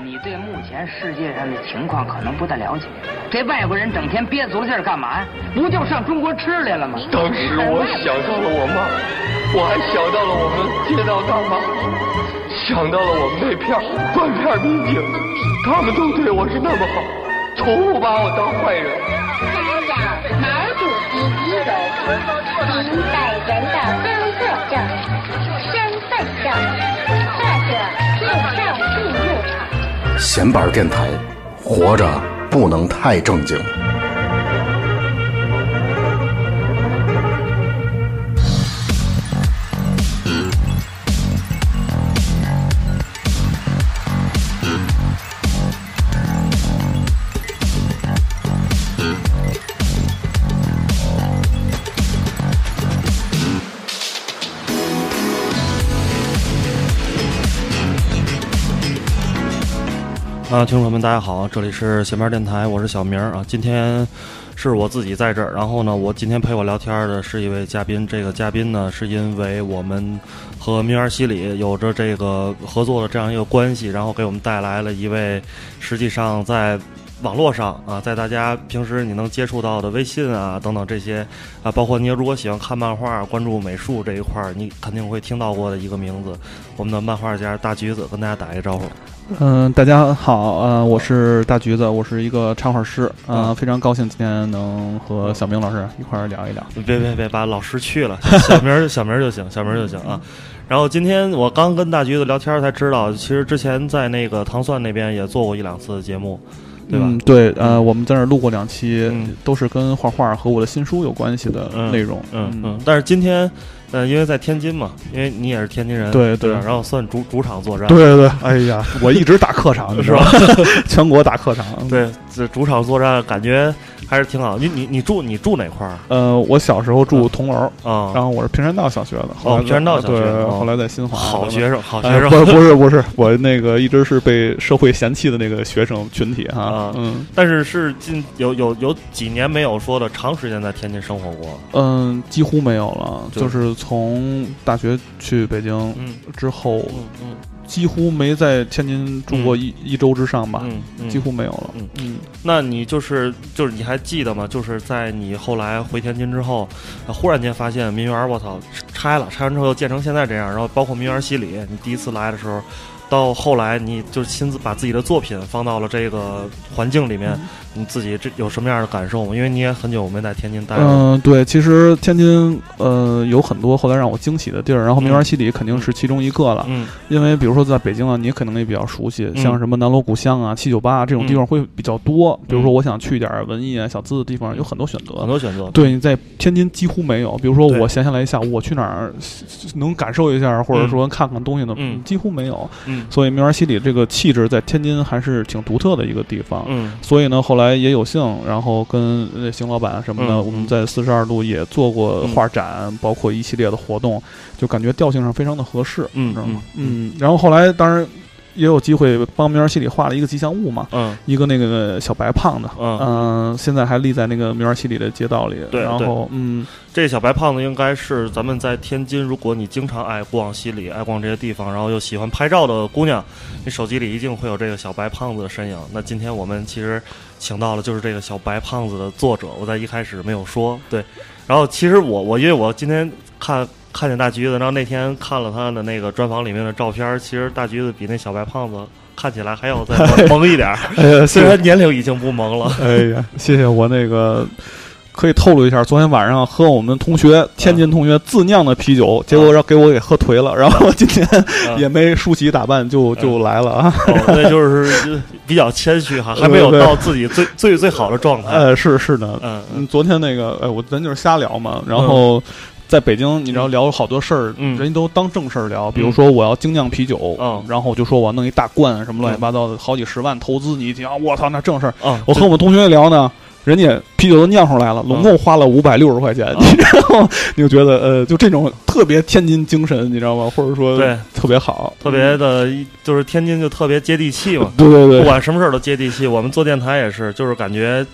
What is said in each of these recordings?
你对目前世界上的情况可能不太了解。这外国人整天憋足了劲儿干嘛呀？不就上中国吃来了吗？当时我想到了我妈，我还想到了我们街道大妈，想到了我们那片断片民警，他们都对我是那么好，从不把我当坏人。查找毛主席遗容，您本人的工作证、身份证或者介绍进入场。闲板电台，活着不能太正经。啊，听众朋友们，大家好，这里是闲边电台，我是小明儿啊。今天是我自己在这儿，然后呢，我今天陪我聊天的是一位嘉宾。这个嘉宾呢，是因为我们和米尔西里有着这个合作的这样一个关系，然后给我们带来了一位实际上在网络上啊，在大家平时你能接触到的微信啊等等这些啊，包括你如果喜欢看漫画、关注美术这一块儿，你肯定会听到过的一个名字，我们的漫画家大橘子，跟大家打一个招呼。嗯，大家好，呃，我是大橘子，我是一个插画师，呃，非常高兴今天能和小明老师一块儿聊一聊。别别别，把老师去了，小明儿小明儿就行，小明儿就行啊。然后今天我刚跟大橘子聊天才知道，其实之前在那个糖蒜那边也做过一两次节目，对吧？嗯，对，呃，我们在那儿录过两期，嗯都是跟画画和我的新书有关系的嗯内容。嗯嗯。但是今天，呃，因为在天津嘛，因为你也是天津人，对对然后算主主场作战，对对对，哎呀，我一直打客场，你知道吧？全国打客场。，对，这主场作战感觉还是挺好。你你你住你住哪块儿呃，我小时候住铜楼，啊？然后我是平山道小学的，哦平山道小学后来在新华。好学生，好学哎，生。不不是 不是，我那个一直是被社会嫌弃的那个学生群体哈啊，嗯但是是近有有有几年没有说的长时间在天津生活过。嗯，几乎没有了，就就是从大学去北京嗯。之后，嗯嗯。几乎没在天津住过一一周之上吧，几乎没有了。嗯嗯，那你就是就是你还记得吗？就是在你后来回天津之后，呃忽然间发现民园，我操，拆了，拆完之后又建成现在这样，然后包括民园西里，你第一次来的时候，到后来你就亲自把自己的作品放到了这个环境里面，嗯你自己这有什么样的感受吗？因为你也很久没在天津待了。嗯、对，其实天津呃有很多后来让我惊喜的地儿，然后明园西里肯定是其中一个了。嗯因为比如说在北京啊，你可能也比较熟悉，嗯像什么南锣鼓巷啊、七九八啊这种地方会比较多。比如说嗯我想去点儿文艺啊、小资的地方，有很多选择。很多选择。对，你在天津几乎没有。比如说，我闲下来一下午，我去哪儿能感受一下，或者说看看东西呢？嗯几乎没有。嗯所以明园西里这个气质在天津还是挺独特的一个地方。嗯所以呢，后来也有幸，然后跟呃邢老板什么的，嗯我们在四十二路也做过嗯。画展，包括一系列的活动，就感觉调性上非常的合适，嗯知道吗？嗯。嗯，然后后来当然也有机会帮明儿西里画了一个吉祥物嘛，嗯一个那个小白胖子，嗯嗯、现在还立在那个明儿西里的街道里。对然后嗯，这小白胖子应该是咱们在天津，如果你经常爱逛西里、爱逛这些地方，然后又喜欢拍照的姑娘，你手机里一定会有这个小白胖子的身影。那今天我们其实请到了就是这个小白胖子的作者，我在一开始没有说对。然后其实我我因为我今天看看见大橘子，然后那天看了他的那个专访里面的照片，其实大橘子比那小白胖子看起来还要再 萌萌一点儿，哎呀，虽然年龄已经不萌了。哎呀，谢谢我那个。可以透露一下，昨天晚上喝我们同学天津同学自酿的啤酒，结果让给我给喝颓了，然后今天也没梳洗打扮就就来了啊。哦，那就是比较谦虚哈，还没有到自己最最最好的状态。呃，是是的，嗯嗯，昨天那个，哎，我咱就是瞎聊嘛，然后。在北京，你知道聊好多事儿，嗯人家都当正事儿聊。比如说，我要精酿啤酒，嗯然后我就说我要弄一大罐，什么乱七八糟的，好几十万投资，你一听啊，我操，那正事儿。嗯，我和我们同学聊呢，人家啤酒都酿出来了，拢共花了五百六十块钱，你知道吗？你就觉得呃，就这种特别天津精神，你知道吗？或者说对特别好，特别的，就是天津就特别接地气嘛，对对对，不管什么事儿都接地气。我们做电台也是，就是感觉。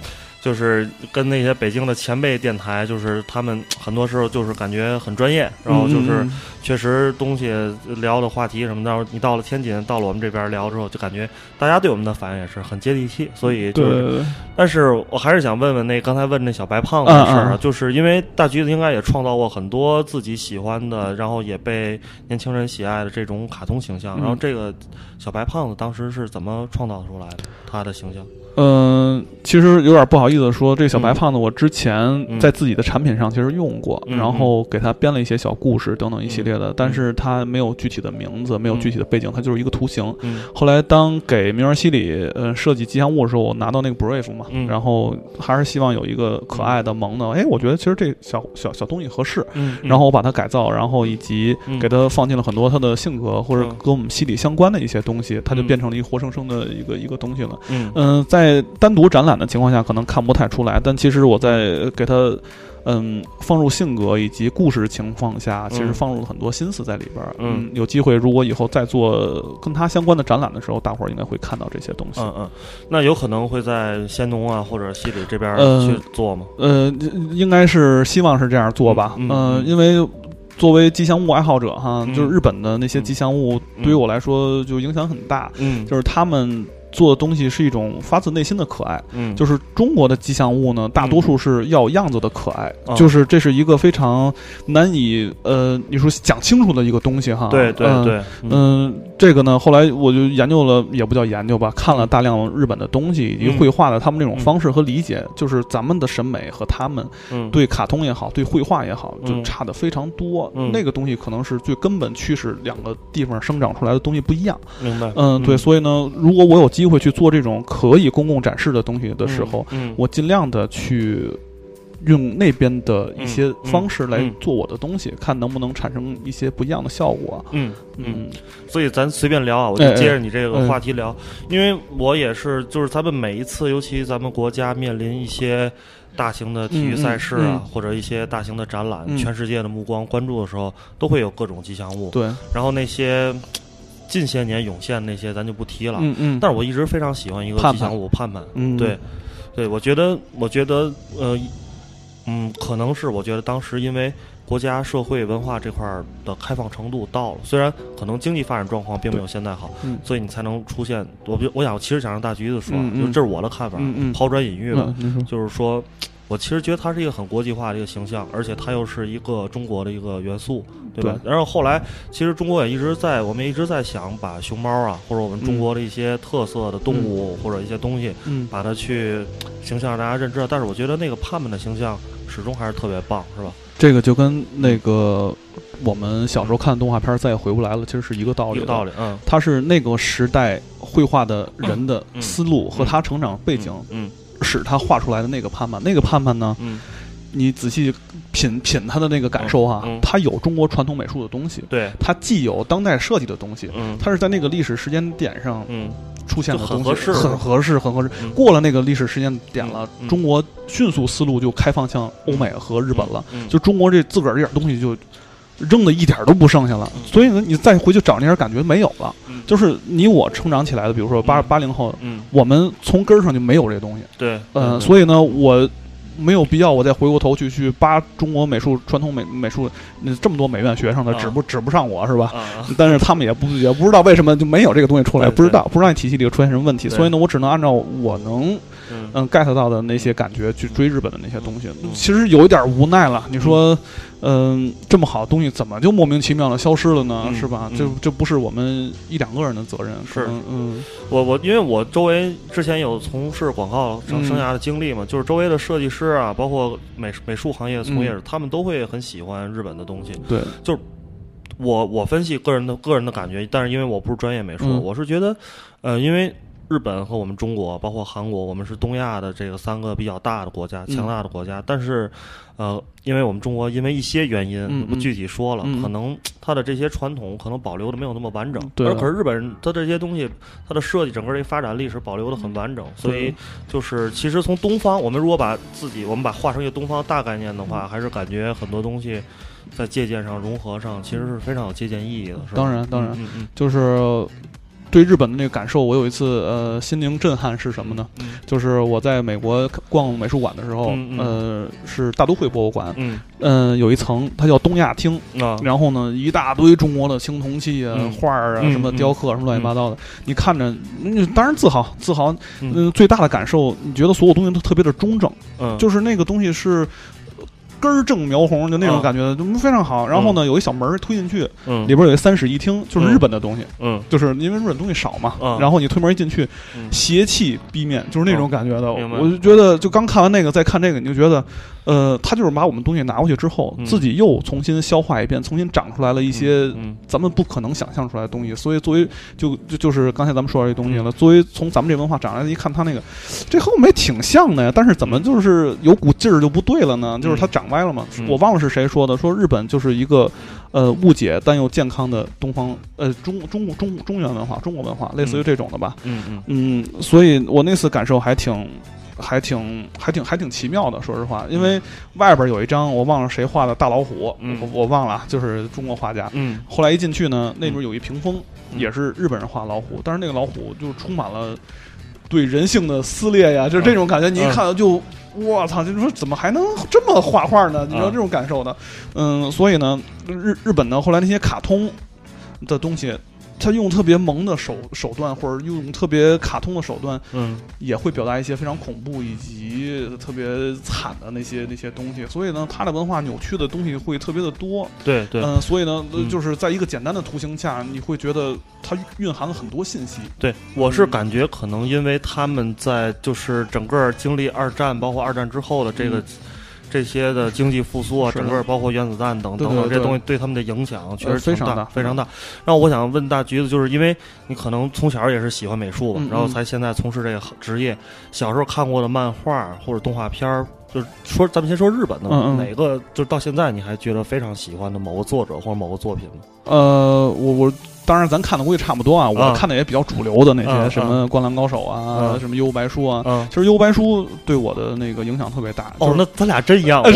就是跟那些北京的前辈电台，就是他们很多时候就是感觉很专业，然后就是嗯确实东西聊的话题什么的，你到了天津，到了我们这边聊之后，就感觉大家对我们的反应也是很接地气，所以就是但是我还是想问问那刚才问那小白胖子的事儿啊，就是因为大橘子应该也创造过很多自己喜欢的，然后也被年轻人喜爱的这种卡通形象。嗯然后这个小白胖子当时是怎么创造出来的？他的形象？嗯，其实有点不好意思说，这个小白胖子我之前嗯。在自己的产品上其实用过，嗯然后给他编了一些小故事等等一系列的，但是他没有具体的名字，没有具体的背景，它就是一个图形。嗯后来当给明儿西里呃设计吉祥物的时候，我拿到那个 Brave 嘛，嗯。然后还是希望有一个可爱的萌的，哎，我觉得其实这小小小东西合适，嗯然后我把它改造，然后以及嗯给它放进了很多它的性格或者嗯。跟我们西里相关的一些东西，它就嗯。变成了一个活生生的一个一个东西了。嗯。嗯，在单独展览的情况下，可能看不太出来，但其实我在给他。嗯，放入性格以及故事情况下，其实嗯放入了很多心思在里边儿。嗯有机会如果以后再做跟他相关的展览的时候，大伙儿应该会看到这些东西。嗯嗯，那有可能会在仙农啊或者西里这边呃去做吗？呃，应该是希望是这样做吧。嗯因为作为吉祥物爱好者哈，嗯就是日本的那些吉祥物，嗯对于我来说就影响很大。嗯就是他们做的东西是一种发自内心的可爱。嗯，就是中国的吉祥物呢，大多数是要样子的可爱，哦就是这是一个非常难以呃，你说讲清楚的一个东西哈。对对嗯对，嗯，这个呢，后来我就研究了，也不叫研究吧，看了大量日本的东西以及嗯绘画的他们那种方式和理解，就是咱们的审美和他们嗯。对卡通也好，对绘画也好，就嗯。差的非常多。嗯。那个东西可能是最根本驱使两个地方生长出来的东西不一样。明白。嗯，对，所以呢，如果我有机会去做这种可以公共展示的东西的时候，嗯，我尽量的去。用那边的一些方式来嗯做我的东西，看能不能产生一些不一样的效果。嗯嗯。嗯所以咱随便聊啊，我就接着你这个哎话题聊，因为我也是，就是咱们每一次，尤其咱们国家面临一些大型的体育赛事啊，嗯嗯嗯或者一些大型的展览，嗯全世界的目光关注的时候，都会有各种吉祥物。对，然后那些近些年涌现那些，咱就不提了。嗯嗯，但是我一直非常喜欢一个吉祥物盼盼。嗯对，对，我觉得，我觉得，呃，嗯，可能是我觉得当时因为国家社会文化这块儿的开放程度到了，虽然可能经济发展状况并没有现在好，嗯所以你才能出现。我觉我想其实想让大橘子说，嗯嗯就这是我的看法，抛砖引玉吧，嗯你说就是说。我其实觉得它是一个很国际化的一个形象，而且它又是一个中国的一个元素，对吧？然后后来，其实中国也一直在，我们一直在想把熊猫啊，或者我们中国的一些特色的动物、或者一些东西，嗯把它去形象让大家认知。但是我觉得那个盼盼的形象始终还是特别棒，是吧？这个就跟那个我们小时候看的动画片再也回不来了，其实是一个道理。一个道理，嗯，它是那个时代绘画的人的嗯思路和他成长背景，嗯使他画出来的那个盼盼。那个盼盼呢，嗯，你仔细品品他的那个感受哈，嗯嗯它有中国传统美术的东西，对，它既有当代设计的东西，嗯它是在那个历史时间点上嗯出现的就很东西，合适很合适，很合适。嗯过了那个历史时间点了，中国迅速思路就开放向欧美和日本了。嗯，就中国这自个儿这点东西就扔的一点儿都不剩下了，嗯所以呢，你再回去找那点感觉没有了。嗯就是你我成长起来的，比如说八嗯八零后，嗯，我们从根儿上就没有这东西。对，嗯，所以呢，我没有必要我再回过头去去扒中国美术传统美美术，那这么多美院学生的，啊指不指不上我是吧？但是他们也不也不知道为什么就没有这个东西出来，不知道不知道你体系里出现什么问题，所以呢，我只能按照我能嗯嗯 get 到的那些感觉去追日本的那些东西嗯。其实有一点无奈了，你说，嗯，这么好的东西怎么就莫名其妙的消失了呢？嗯是吧？嗯这这不是我们一两个人的责任，是嗯我我因为我周围之前有从事广告生嗯生涯的经历嘛，就是周围的设计师啊，包括美美术行业的从业者，嗯他们都会很喜欢日本的东西。对，就是我我分析个人的个人的感觉，但是因为我不是专业美术，嗯我是觉得，呃，因为日本和我们中国，包括韩国，我们是东亚的这个三个比较大的国家，嗯。强大的国家。但是，呃，因为我们中国因为一些原因，嗯不具体说了，嗯。可能它的这些传统可能保留的没有那么完整。对而可是日本人它这些东西，它的设计整个这发展历史保留的很完整，所以就是其实从东方，我们如果把自己我们把化成一个东方大概念的话，还是感觉很多东西在借鉴上、融合上，其实是非常有借鉴意义的。是吧？当然当然。嗯嗯。就是对日本的那个感受，我有一次呃心灵震撼是什么呢？嗯就是我在美国逛美术馆的时候，嗯嗯。呃，是大都会博物馆，嗯。嗯、有一层它叫东亚厅，啊。然后呢，一大堆中国的青铜器啊、嗯。画儿啊、嗯什么雕刻啊、什么乱七八糟的，你看着，你，当然自豪，自豪。嗯。嗯，最大的感受，你觉得所有东西都特别的中正，嗯，就是那个东西是。根正苗红，就那种嗯。感觉，就非常好。然后呢，有一小门推进去，嗯。里边有一三室一厅，就是日本的东西，嗯。就是因为日本东西少嘛。嗯。然后你推门一进去，嗯。邪气逼面，就是那种感觉的。我就觉得，就刚看完那个，再看这个，你就觉得，呃，他就是把我们东西拿过去之后，嗯。自己又重新消化一遍，重新长出来了一些嗯。咱们不可能想象出来的东西。所以作为就就就是刚才咱们说到这东西了，嗯。作为从咱们这文化长来的，一看他那个，这和我们也挺像的呀，但是怎么就是有股劲儿就不对了呢？就是他长歪了嘛。嗯我忘了是谁说的，说日本就是一个。呃，误解但又健康的东方，呃，中中中中原文化、中国文化，类似于这种的吧。嗯嗯嗯，所以我那次感受还挺，还挺，还挺，还挺奇妙的。说实话，因为外边有一张我忘了谁画的大老虎，嗯我我忘了，就是中国画家。嗯后来一进去呢，那边有一屏风，嗯也是日本人画老虎，但是那个老虎就充满了对人性的撕裂呀，就是这种感觉。你一看到就。我操！就说怎么还能这么画画呢？你知道啊这种感受的，嗯，所以呢，日日本呢，后来那些卡通的东西，他用特别萌的手手段，或者用特别卡通的手段，嗯也会表达一些非常恐怖以及特别惨的那些那些东西。所以呢，他的文化扭曲的东西会特别的多。对对嗯、所以呢，嗯就是在一个简单的图形下，你会觉得它蕴含了很多信息。对，我是感觉可能因为他们在就是整个经历二战，包括二战之后的这个。嗯这些的经济复苏啊，整个包括原子弹等等等这东西对他们的影响确实非常大大，非常大。然后我想问大橘子，就是因为你可能从小也是喜欢美术吧，然后才现在从事这个职业。小时候看过的漫画或者动画片儿，就是说咱们先说日本的，嗯嗯哪个就是到现在你还觉得非常喜欢的某个作者或者某个作品吗？呃，我我当然咱看的估计差不多啊，我啊看的也比较主流的那些嗯什么《灌篮高手》啊，嗯什么《幽白书》啊。嗯。其实《幽白书》对我的那个影响特别大。就哦，是那咱俩真一样。我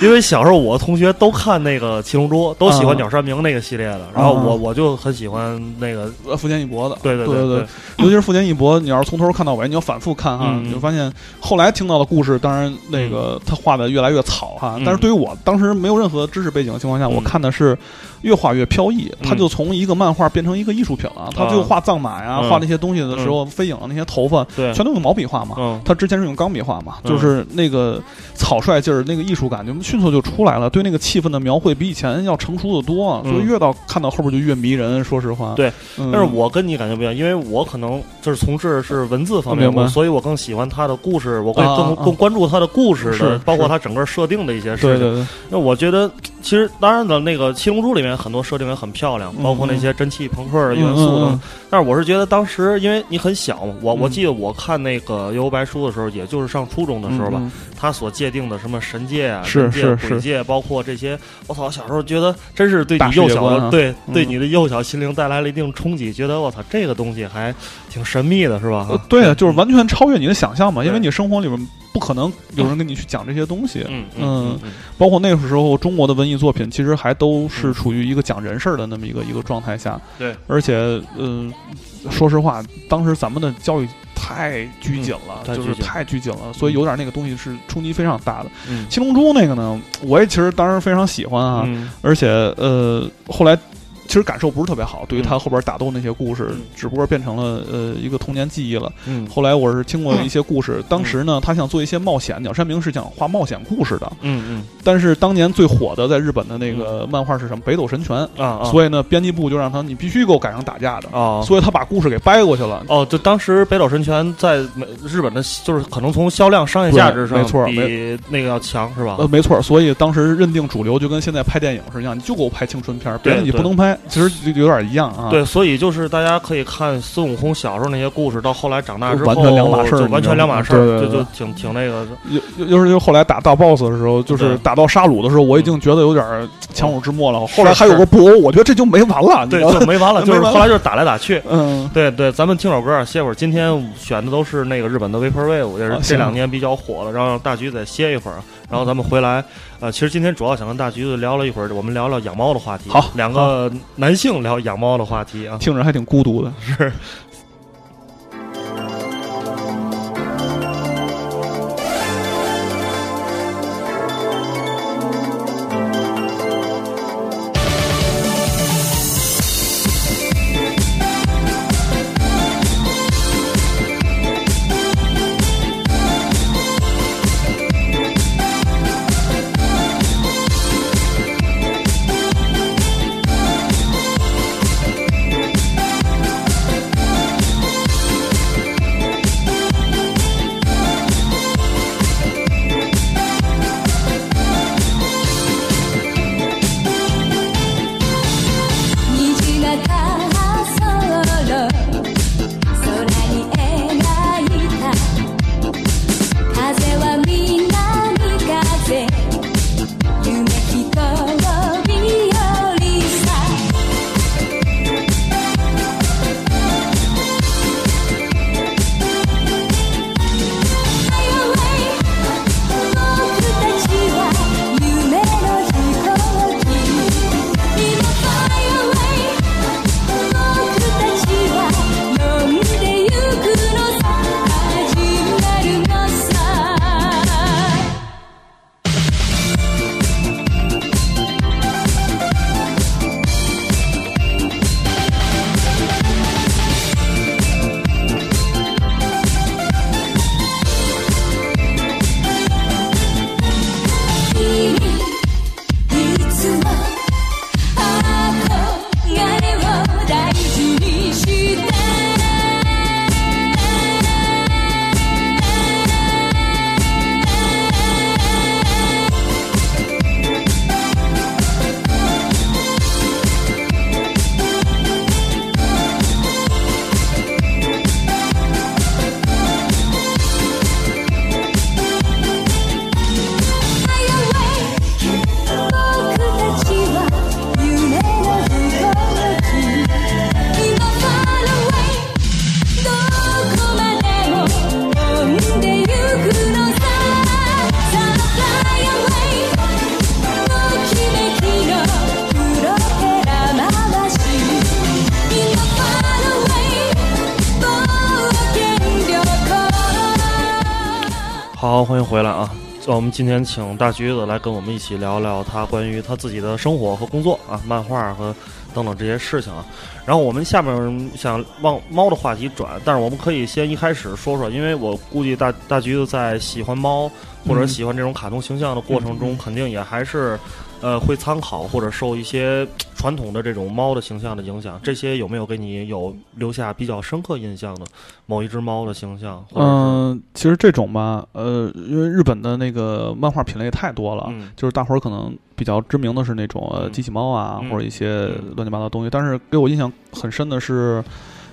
因为小时候我同学都看那个《七龙珠》，都喜欢鸟山明那个系列的，然后我嗯我就很喜欢那个。呃富坚义博的，对对对对，尤其是富坚义博，你要是从头看到尾，你要反复看哈，嗯你就发现后来听到的故事，当然那个他画的越来越草哈。嗯但是对于我当时没有任何知识背景的情况下，嗯我看的是越画越飘逸，嗯他就从一个漫画变成一个艺术品了。他就画藏马呀，嗯画那些东西的时候，飞影那些头发对，全都用毛笔画嘛。嗯他之前是用钢笔画嘛，嗯就是那个草率劲儿，那个艺术感就迅速就出来了，对那个气氛的描绘比以前要成熟的多，嗯所以越到看到后边就越迷人。说实话，对嗯，但是我跟你感觉不一样，因为我可能就是从事是文字方面，所以我更喜欢他的故事，我会啊更啊更关注他的故事是的，包括他整个设定的一些事情。对对对，那我觉得，其实当然的那个《七龙珠》里面很多设定也很漂亮，嗯包括那些蒸汽朋克的元素等。嗯嗯。但是我是觉得当时因为你很小嘛，我我嗯。记得我看那个《幽游白书》的时候，也就是上初中的时候吧，嗯他所界定的什么神界啊、是界、是是。鬼界，包括这些，我操，小时候觉得真是对你幼小的、对对嗯。你的幼小心灵带来了一定冲击，觉得我操，这个东西还挺神秘的，是吧？呃对啊，就是完全超越你的想象嘛，因为你生活里面不可能有人跟你去讲这些东西。嗯包括那个时候中国的文艺作品，其实还都是嗯处于一个讲人事儿的那么一个一个状态下。对，而且，嗯、说实话，当时咱们的教育太拘谨了，就是嗯太拘谨了，所以有点那个东西是冲击非常大的。嗯。七龙珠那个呢，我也其实当时非常喜欢啊，嗯。而且呃，后来其实感受不是特别好，对于他后边打斗那些故事，嗯只不过变成了呃一个童年记忆了。嗯后来我是听过一些故事，当时呢，他想做一些冒险，鸟山明是想画冒险故事的，嗯嗯但是当年最火的在日本的那个漫画是什么？北斗神拳，啊啊，所以呢，编辑部就让他你必须给我改成打架的，啊所以他把故事给掰过去了。哦，就当时北斗神拳在美日本的，就是可能从销量、商业价值上，没错比那个要强，是吧？呃，没错，所以当时认定主流就跟现在拍电影是一样，你就给我拍青春片，别的你不能拍。其实就有点一样啊。对，所以就是大家可以看孙悟空小时候那些故事，到后来长大之后，完全两码事儿就完全两码事儿，就就挺挺那个。又又是又后来打大 boss 的时候，就是打到沙鲁的时候，我已经觉得有点儿强弩之末了。后来还有个布欧，我觉得这就没完了，对，就没完了，就是后来就是打来打去。嗯，对对，咱们听首歌，歇会儿。今天选的都是那个日本的 Vaporwave，也是这两年比较火的，让大橘再歇一会儿。然后咱们回来，呃，其实今天主要想跟大橘子聊了一会儿，我们聊聊养猫的话题。好两个男性聊养猫的话题啊。听着还挺孤独的。是。我们今天请大橘子来跟我们一起聊聊他关于他自己的生活和工作啊，漫画和等等这些事情啊。然后我们下面想往猫的话题转，但是我们可以先一开始说说，因为我估计大大橘子在喜欢猫或者喜欢这种卡通形象的过程中，肯定也还是呃会参考或者受一些传统的这种猫的形象的影响。这些有没有给你有留下比较深刻印象的某一只猫的形象？嗯，其实这种吧，呃，因为日本的那个漫画品类太多了，嗯就是大伙儿可能比较知名的是那种机器猫啊，嗯或者一些乱七八糟的东西。但是给我印象很深的是，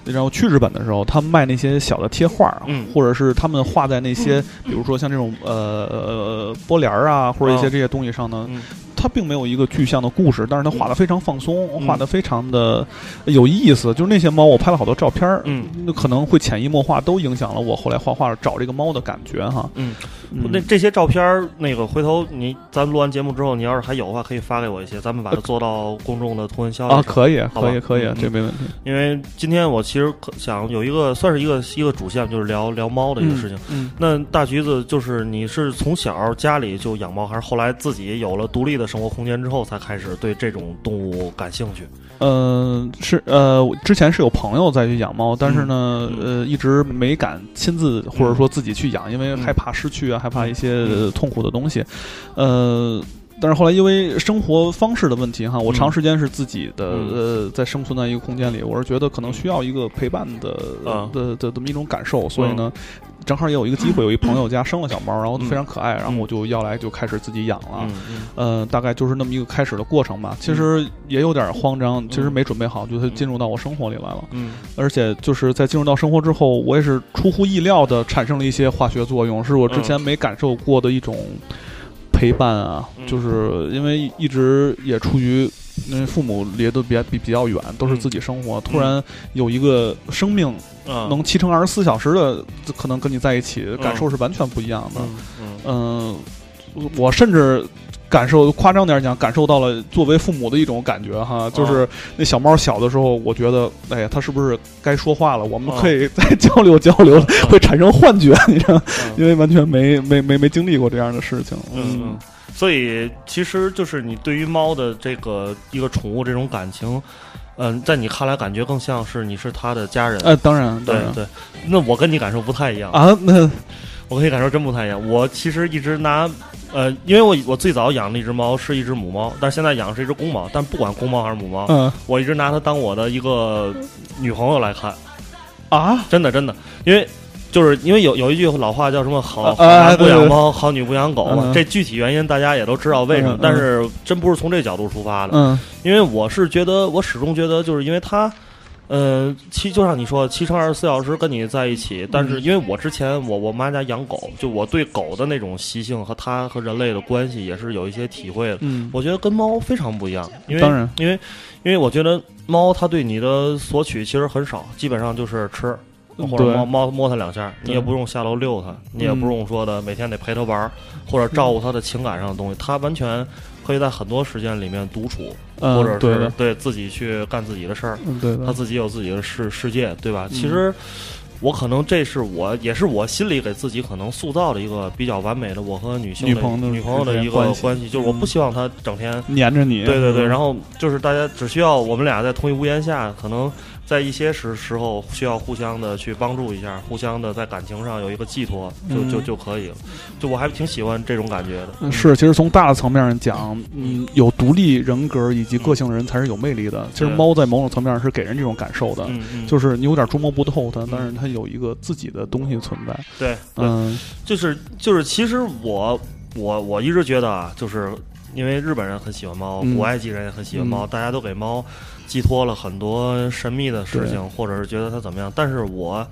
然后去日本的时候，他们卖那些小的贴画或者是他们画在那些，比如说像这种呃呃玻帘儿啊，或者一些这些东西上呢，嗯它并没有一个具象的故事，但是它画的非常放松，嗯画的非常的有意思。就是那些猫，我拍了好多照片儿，嗯那可能会潜移默化都影响了我后来画画找这个猫的感觉哈。嗯，嗯那这些照片儿，那个回头你咱录完节目之后，你要是还有的话，可以发给我一些，咱们把它做到公众的图文消息啊，可以，好吧可以，可以嗯，这没问题。因为今天我其实想有一个算是一个一个主线，就是聊聊猫的一个事情。嗯，那大橘子就是你是从小家里就养猫，还是后来自己有了独立的生活空间之后才开始对这种动物感兴趣？嗯，是呃，之前是有朋友在去养猫，但是呢，嗯呃，一直没敢亲自或者说自己去养，因为害怕失去啊，害怕一些痛苦的东西，呃。但是后来因为生活方式的问题哈，我嗯。长时间是自己的、嗯。呃，在生存在一个空间里，我是觉得可能需要一个陪伴的、嗯。的的这么一种感受，所以呢，正好也有一个机会，有一朋友家生了小猫，然后非常可爱，然后我就要来就开始自己养了。嗯大概就是那么一个开始的过程吧。其实也有点慌张，其实没准备好，就它进入到我生活里来了。嗯而且就是在进入到生活之后，我也是出乎意料的产生了一些化学作用，是我之前没感受过的一种陪伴啊。嗯就是因为一直也处于。因为父母离得比较比比较远，都是嗯自己生活。突然有一个生命嗯，能七乘二十四小时的，可能跟你在一起，感受是完全不一样的。嗯，我甚至。感受夸张点讲，感受到了作为父母的一种感觉哈，就是那小猫小的时候，我觉得，哎呀，它是不是该说话了？我们可以再交流交流，会产生幻觉，你知道，因为完全没没没没经历过这样的事情。嗯，所以其实就是你对于猫的这个一个宠物这种感情，嗯，在你看来感觉更像是你是它的家人。呃，当然，对对。那我跟你感受不太一样啊，那我跟你感受真不太一样。我其实一直拿。呃，因为我我最早养的一只猫是一只母猫，但是现在养的是一只公猫。但不管公猫还是母猫，嗯，我一直拿它当我的一个女朋友来看，啊，真的真的，因为就是因为有有一句老话叫什么“好好男不养猫，好女不养狗”嘛。这具体原因大家也都知道为什么，但是真不是从这角度出发的。嗯，因为我是觉得，我始终觉得，就是因为它。呃，七就像你说，七乘二十四小时跟你在一起。但是因为我之前我我妈家养狗，就我对狗的那种习性和它和人类的关系也是有一些体会的。嗯，我觉得跟猫非常不一样。因为当然，因为因为我觉得猫它对你的索取其实很少，基本上就是吃，或者摸摸摸它两下，你也不用下楼遛它，你也不用说的每天得陪它玩，或者照顾它的情感上的东西，它完全。可以在很多时间里面独处，或者是对自己去干自己的事儿。对，他自己有自己的世世界，对吧？其实我可能这是我也是我心里给自己可能塑造的一个比较完美的我和女性女朋友女朋友的一个关系，就是我不希望她整天黏着你。对对对，然后就是大家只需要我们俩在同一屋檐下，可能。在一些时时候需要互相的去帮助一下，互相的在感情上有一个寄托，就就就可以了。就我还挺喜欢这种感觉的。是，其实从大的层面上讲，嗯，有独立人格以及个性的人才是有魅力的。其实猫在某种层面上是给人这种感受的，就是你有点捉摸不透它，但是它有一个自己的东西存在。对，嗯，就是就是，其实我我我一直觉得啊，就是因为日本人很喜欢猫，古埃及人也很喜欢猫，大家都给猫。寄托了很多神秘的事情，或者是觉得它怎么样，但是我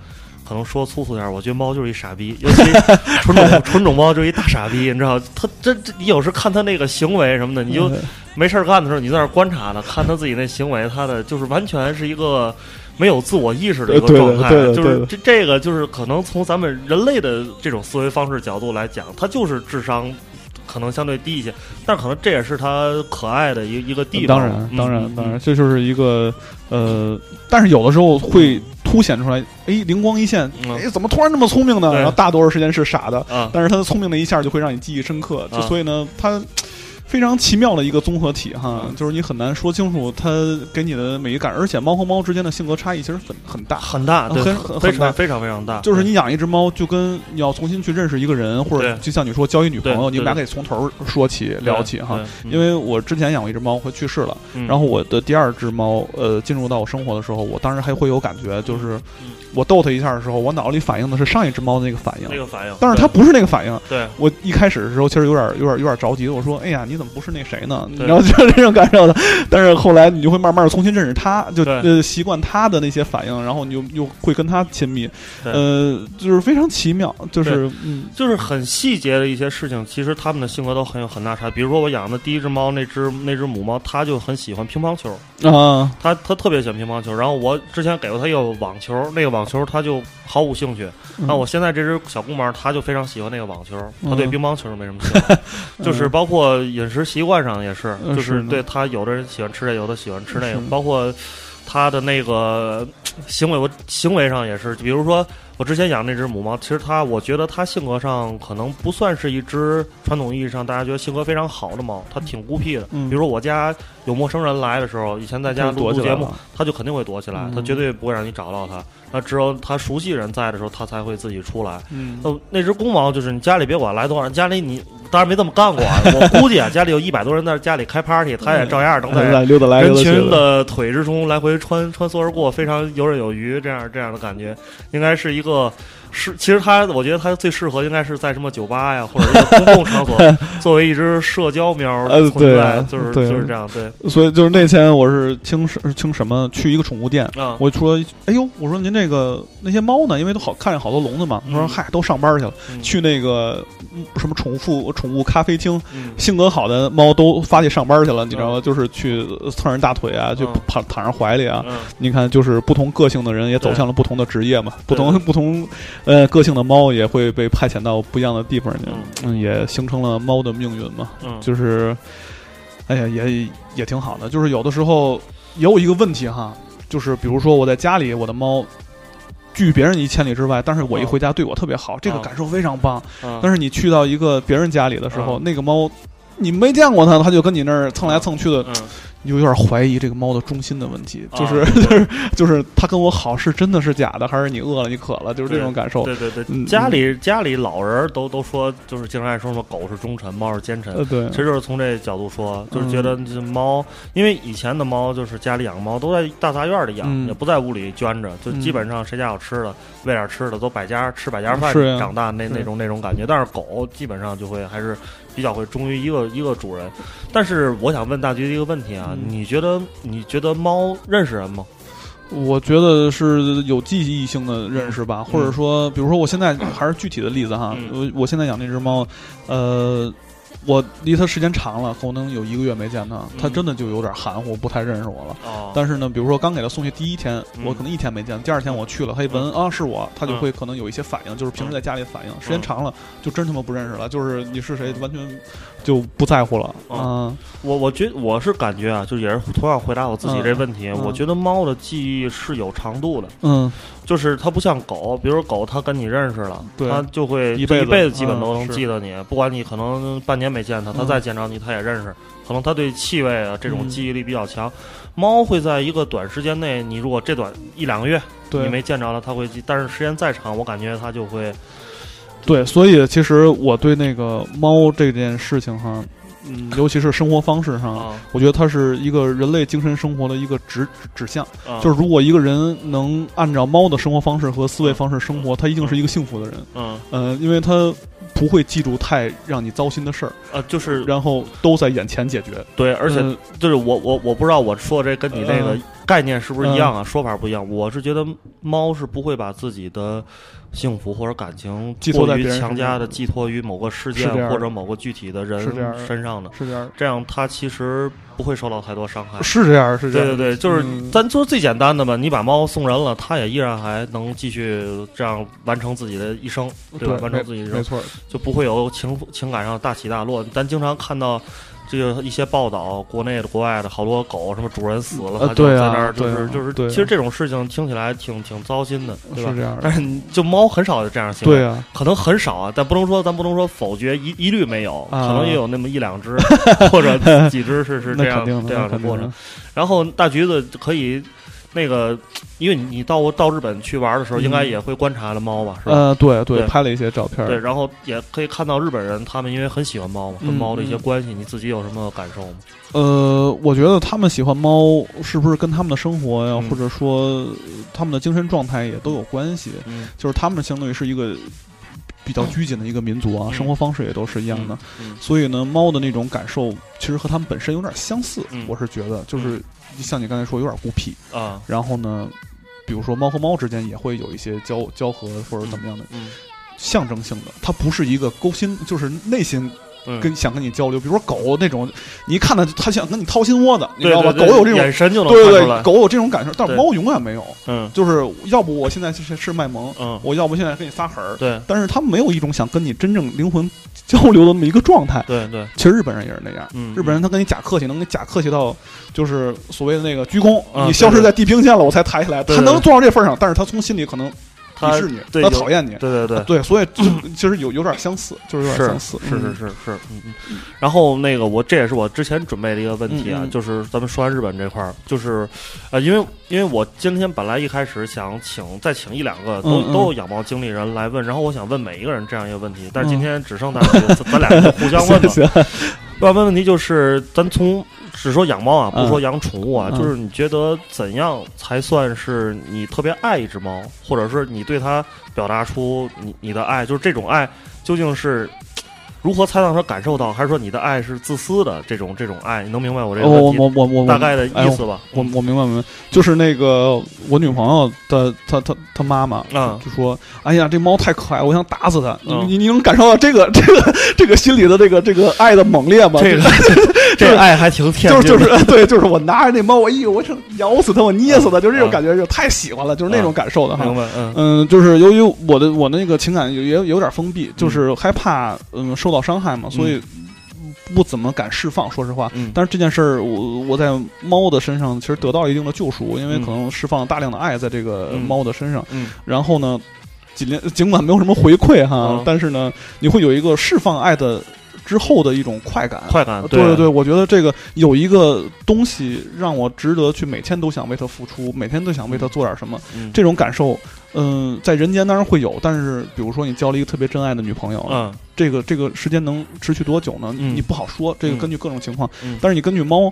可能说粗俗点，我觉得猫就是一傻逼，尤其 纯种纯种猫就是一大傻逼，你知道？它这这，你有时看它那个行为什么的，你就没事干的时候，你在那观察它，看它自己那行为，它的就是完全是一个没有自我意识的一个状态，就是这这个就是可能从咱们人类的这种思维方式角度来讲，它就是智商。可能相对低一些，但可能这也是他可爱的一一个地方。当然，当然，当然，这就是一个呃，但是有的时候会凸显出来，哎，灵光一现，哎，怎么突然这么聪明呢？然后大多数时间是傻的，但是他的聪明的一下就会让你记忆深刻。就所以呢，他。非常奇妙的一个综合体哈，就是你很难说清楚它给你的每一感，而且猫和猫之间的性格差异其实很很大。很大，很很非常非常非常大。就是你养一只猫，就跟你要重新去认识一个人，或者就像你说交一女朋友，你们俩得从头说起聊起哈。因为我之前养过一只猫，快去世了，然后我的第二只猫呃进入到我生活的时候，我当时还会有感觉，就是我逗它一下的时候，我脑子里反应的是上一只猫的那个反应，那个反应，但是它不是那个反应。对我一开始的时候其实有点有点有点着急，我说哎呀，你怎么不是那谁呢？然后就是这种感受的，但是后来你就会慢慢的重新认识它，就呃习惯它的那些反应，然后你就又会跟它亲密，呃，就是非常奇妙，就是嗯，就是很细节的一些事情，其实它们的性格都很有很大差。比如说我养的第一只猫，那只那只母猫，它就很喜欢乒乓球。啊，它它特别喜欢乒乓球。然后我之前给过它一个网球，那个网球他就毫无兴趣。那我现在这只小公猫，它就非常喜欢那个网球，它对乒乓球没什么兴趣，就是包括饮食习惯上也。也是，就是对他，有的人喜欢吃这，有的喜欢吃那个，包括他的那个行为，我行为上也是，比如说我之前养那只母猫，其实它，我觉得它性格上可能不算是一只传统意义上大家觉得性格非常好的猫，它挺孤僻的。比如说我家有陌生人来的时候，以前在家录节目，它就肯定会躲起来，它绝对不会让你找到它。那只有它熟悉人在的时候，它才会自己出来。那那只公猫就是你家里别管来多少人，家里你。当然没这么干过，我估计啊，家里有一百多人在家里开 party，它也照样能在人群的腿之中来回穿穿梭而过，非常游刃有余，这样这样的感觉，应该是一个。这。是，其实它，我觉得它最适合应该是在什么酒吧呀，或者是公共场所，作为一只社交喵存在，就是就是这样。对，所以就是那天我是听听什么去一个宠物店，我说，哎呦，我说您这个那些猫呢？因为都好看见好多笼子嘛。他说，嗨，都上班去了，去那个什么宠物宠物咖啡厅，性格好的猫都发去上班去了，你知道吗？就是去蹭人大腿啊，就躺躺人怀里啊。你看，就是不同个性的人也走向了不同的职业嘛，不同不同。呃个性的猫也会被派遣到不一样的地方去，嗯嗯，也形成了猫的命运嘛。嗯就是，哎呀，也也挺好的。就是有的时候也有一个问题哈，就是比如说我在家里，我的猫拒别人一千里之外，但是我一嗯回家对我特别好，这个嗯感受非常棒。嗯但是你去到一个别人家里的时候，嗯那个猫。你没见过它，它就跟你那儿蹭来蹭去的，嗯。你就有点怀疑这个猫的忠心的问题，啊。就是、就是就是它跟我好是真的是假的，还是你饿了你渴了，就是这种感受。对对对，嗯家里家里老人都都说，就是经常爱说什么狗是忠臣，猫是奸臣。呃，对。其，实就是从这角度说，就是觉得嗯这猫，因为以前的猫就是家里养猫都在大杂院里养，嗯。也不在屋里圈着，就嗯基本上谁家有吃的，喂点吃的，都百家吃百家饭长大那那种那种感觉。但是狗基本上就会还是比较会忠于一个一个主人。但是我想问大橘一个问题啊，嗯你觉得你觉得猫认识人吗？我觉得是有记忆性的认识吧，或者说，比如说我现在还是具体的例子哈，嗯我我现在养那只猫，呃。我离它时间长了，可能有一个月没见它，它嗯真的就有点含糊，不太认识我了。哦，但是呢，比如说刚给它送去第一天，嗯我可能一天没见，第二天我去了，它一闻啊是我，它就会可能有一些反应，就是平时在家里的反应。时间长了，就真他妈不认识了，就是你是谁完全就不在乎了哦啊。我我觉我是感觉啊，就也是同样回答我自己这问题，嗯我觉得猫的记忆是有长度的，嗯，就是它不像狗，比如狗它跟你认识了，它就会这一辈子一辈子基本都能记得你，不管你可能半年没见它，它嗯再见着你它也认识，可能它对气味啊这种嗯记忆力比较强。猫会在一个短时间内，你如果这短一两个月，你没见着了，它会记，但是时间再长，我感觉它就会对，所以其实我对那个猫这件事情哈，嗯，尤其是生活方式上，啊我觉得它是一个人类精神生活的一个指指向。啊就是如果一个人能按照猫的生活方式和思维方式生活，他一定是一个幸福的人。嗯呃，因为他不会记住太让你糟心的事儿，呃就是然后都在眼前解决。对，而且嗯就是我我我不知道我说这跟你那个嗯概念是不是一样啊？说法不一样。我是觉得猫是不会把自己的幸福或者感情寄托过于强加的寄托于某个事件或者某个具体的人身上的，是这样，这样它其实不会受到太多伤害。是这样，是这样。对对对，就是嗯咱说最简单的吧，你把猫送人了，它也依然还能继续这样完成自己的一生，对吧？完成自己的一生，没错。就不会有情情感上大起大落。咱经常看到这个一些报道，国内的、国外的好多狗什么主人死了，就在那儿就是就是，其实这种事情听起来挺挺糟心的，对吧是？这样的但是就猫很少有这样的行为，对啊，可能很少啊，但不能说咱不能说否决一一律没有，啊可能也有那么一两只 或者几只是是这样这样的过程。。然后大橘子可以那个，因为你你到到日本去玩的时候，嗯应该也会观察了猫吧，是吧？呃，对对，拍了一些照片。对，然后也可以看到日本人他们因为很喜欢猫嘛，跟嗯猫的一些嗯关系，你自己有什么感受吗？呃，我觉得他们喜欢猫，是不是跟他们的生活呀，嗯或者说呃他们的精神状态也都有关系？嗯就是他们相当于是一个比较拘谨的一个民族啊，嗯生活方式也都是一样的。嗯所以呢，猫的那种感受其实和他们本身有点相似。嗯我是觉得，就是像你刚才说，有点孤僻。啊然后呢，比如说猫和猫之间也会有一些交交合或者怎么样的嗯象征性的，它不是一个勾心，就是内心嗯，跟想跟你交流。比如说狗那种，你一看它，它想跟你掏心窝子，你知道吧？狗有这种眼神就能对对狗有这种感受，但是猫永远没有。嗯就是要不我现在是是卖萌，嗯，我要不现在跟你撒狠儿，对但是它没有一种想跟你真正灵魂交流的那么一个状态。对对，其实日本人也是那样，嗯，日本人他跟你假客气，能跟你假客气到就是所谓的那个鞠躬，啊你消失在地平线了，我才抬起来。他能做到这份上，但是他从心里可能他鄙视你，对他讨厌你。对对对。对，所以就其实有有点相似，就是有点相似。是是嗯是是，嗯嗯。然后那个我这也是我之前准备的一个问题啊，就是咱们说完日本这块儿，就是呃，因为因为我今天本来一开始想请再请一两个都、都有养猫经历人来问，然后我想问每一个人这样一个问题，但是今嗯天只剩咱俩咱咱俩就互相问吧。要问问题就是，咱从只说养猫啊，不嗯。说养宠物啊，嗯。就是你觉得怎样才算是你特别爱一只猫，或者是你对它表达出你你的爱，就是这种爱究竟是如何才让它感受到，还是说你的爱是自私的这种这种爱？你能明白我这个我问题我我我我大概的哎意思吧？我我明白明白，就是那个我女朋友的她她她妈妈啊就说：“哎呀，这猫太可爱，我想打死它。你嗯你你能感受到这个 这个这个心里的这个这个爱的猛烈吗？这个 这个爱还挺天就是就是 对，就是我拿着那猫，我哎呦，我想咬死它，我捏死它，就是这种啊感觉，就太喜欢了，就是那种感受的哈。明白？嗯嗯，就是由于我的我那个情感有也有点封闭，就是害怕嗯受到伤害嘛，所以不怎么敢释放。说实话，嗯但是这件事儿，我我在猫的身上其实得到一定的救赎，因为嗯可能释放了大量的爱在这个嗯猫的身上。嗯然后呢，尽量尽管没有什么回馈哈，嗯但是呢，你会有一个释放爱的之后的一种快感。快感，对对对，我觉得这个有一个东西让我值得去每天都想为它付出，每天都想为它做点什么。嗯这种感受，嗯、在人间当然会有，但是比如说你交了一个特别真爱的女朋友，嗯这个这个时间能持续多久呢？嗯你不好说，这个嗯根据各种情况。嗯但是你根据猫，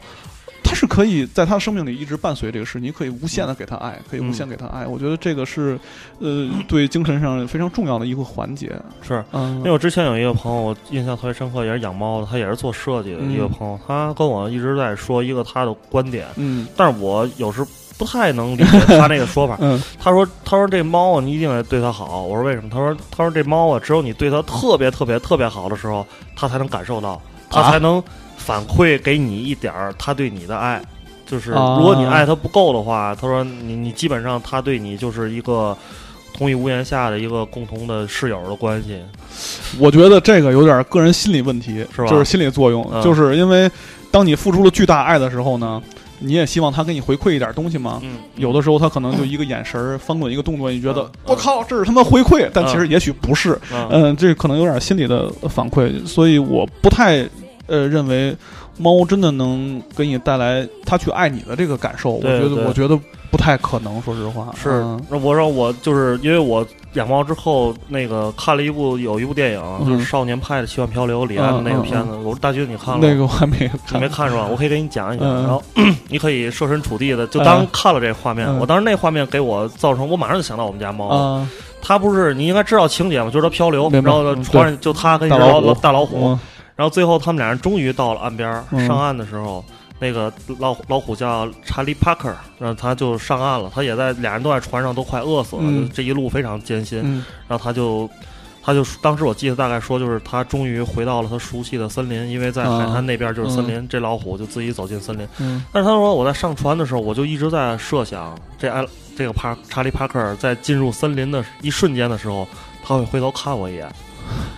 它是可以在它生命里一直伴随这个事，你可以无限的给它爱，可以无限给它爱。我觉得这个是，呃，对精神上非常重要的一个环节。是。嗯因为我之前有一个朋友，我印象特别深刻，也是养猫的，他也是做设计的嗯一个朋友，他跟我一直在说一个他的观点，嗯但是我有时不太能理解他那个说法。嗯他说：“他说这猫啊，你一定得对它好。”我说：“为什么？”他说：“他说这猫啊，只有你对它特别特别特别好的时候，它才能感受到，它啊才能反馈给你一点儿它对你的爱。就是啊如果你爱它不够的话，他说你你基本上它对你就是一个同一屋檐下的一个共同的室友的关系。我觉得这个有点个人心理问题，是吧就是心理作用，嗯就是因为当你付出了巨大爱的时候呢，你也希望他给你回馈一点东西吗。嗯，有的时候他可能就一个眼神儿、翻滚一个动作，你觉得嗯我靠，这是他妈回馈，但其实也许不是。嗯嗯，这可能有点心理的反馈，所以我不太呃认为猫真的能给你带来它去爱你的这个感受。我觉得我觉得不太可能，说实话。是我说我就是因为我养猫之后，那个看了一部有一部电影，嗯就是《少年派的奇幻漂流》李安的那个片子。我说大军你看了吗？那个我还没你看没看是吧？我可以给你讲一讲，嗯然后 你可以设身处地的就当嗯看了这个画面。嗯我当时那画面给我造成，我马上就想到我们家猫。了，它不是你应该知道情节吗？就是它漂流，然后嗯船上就它跟一只老大老虎大老虎，嗯然后最后他们俩人终于到了岸边上岸的时候，那个老老虎叫查理帕克，然后他就上岸了，他也在俩人都在船上都快饿死了，嗯就这一路非常艰辛，嗯然后他就。他就当时我记得大概说，就是他终于回到了他熟悉的森林，因为在海滩那边就是森林，这老虎就自己走进森林。嗯但是他说我在上船的时候，我就一直在设想，这艾这个帕查理帕克在进入森林的一瞬间的时候，他会回头看我一眼。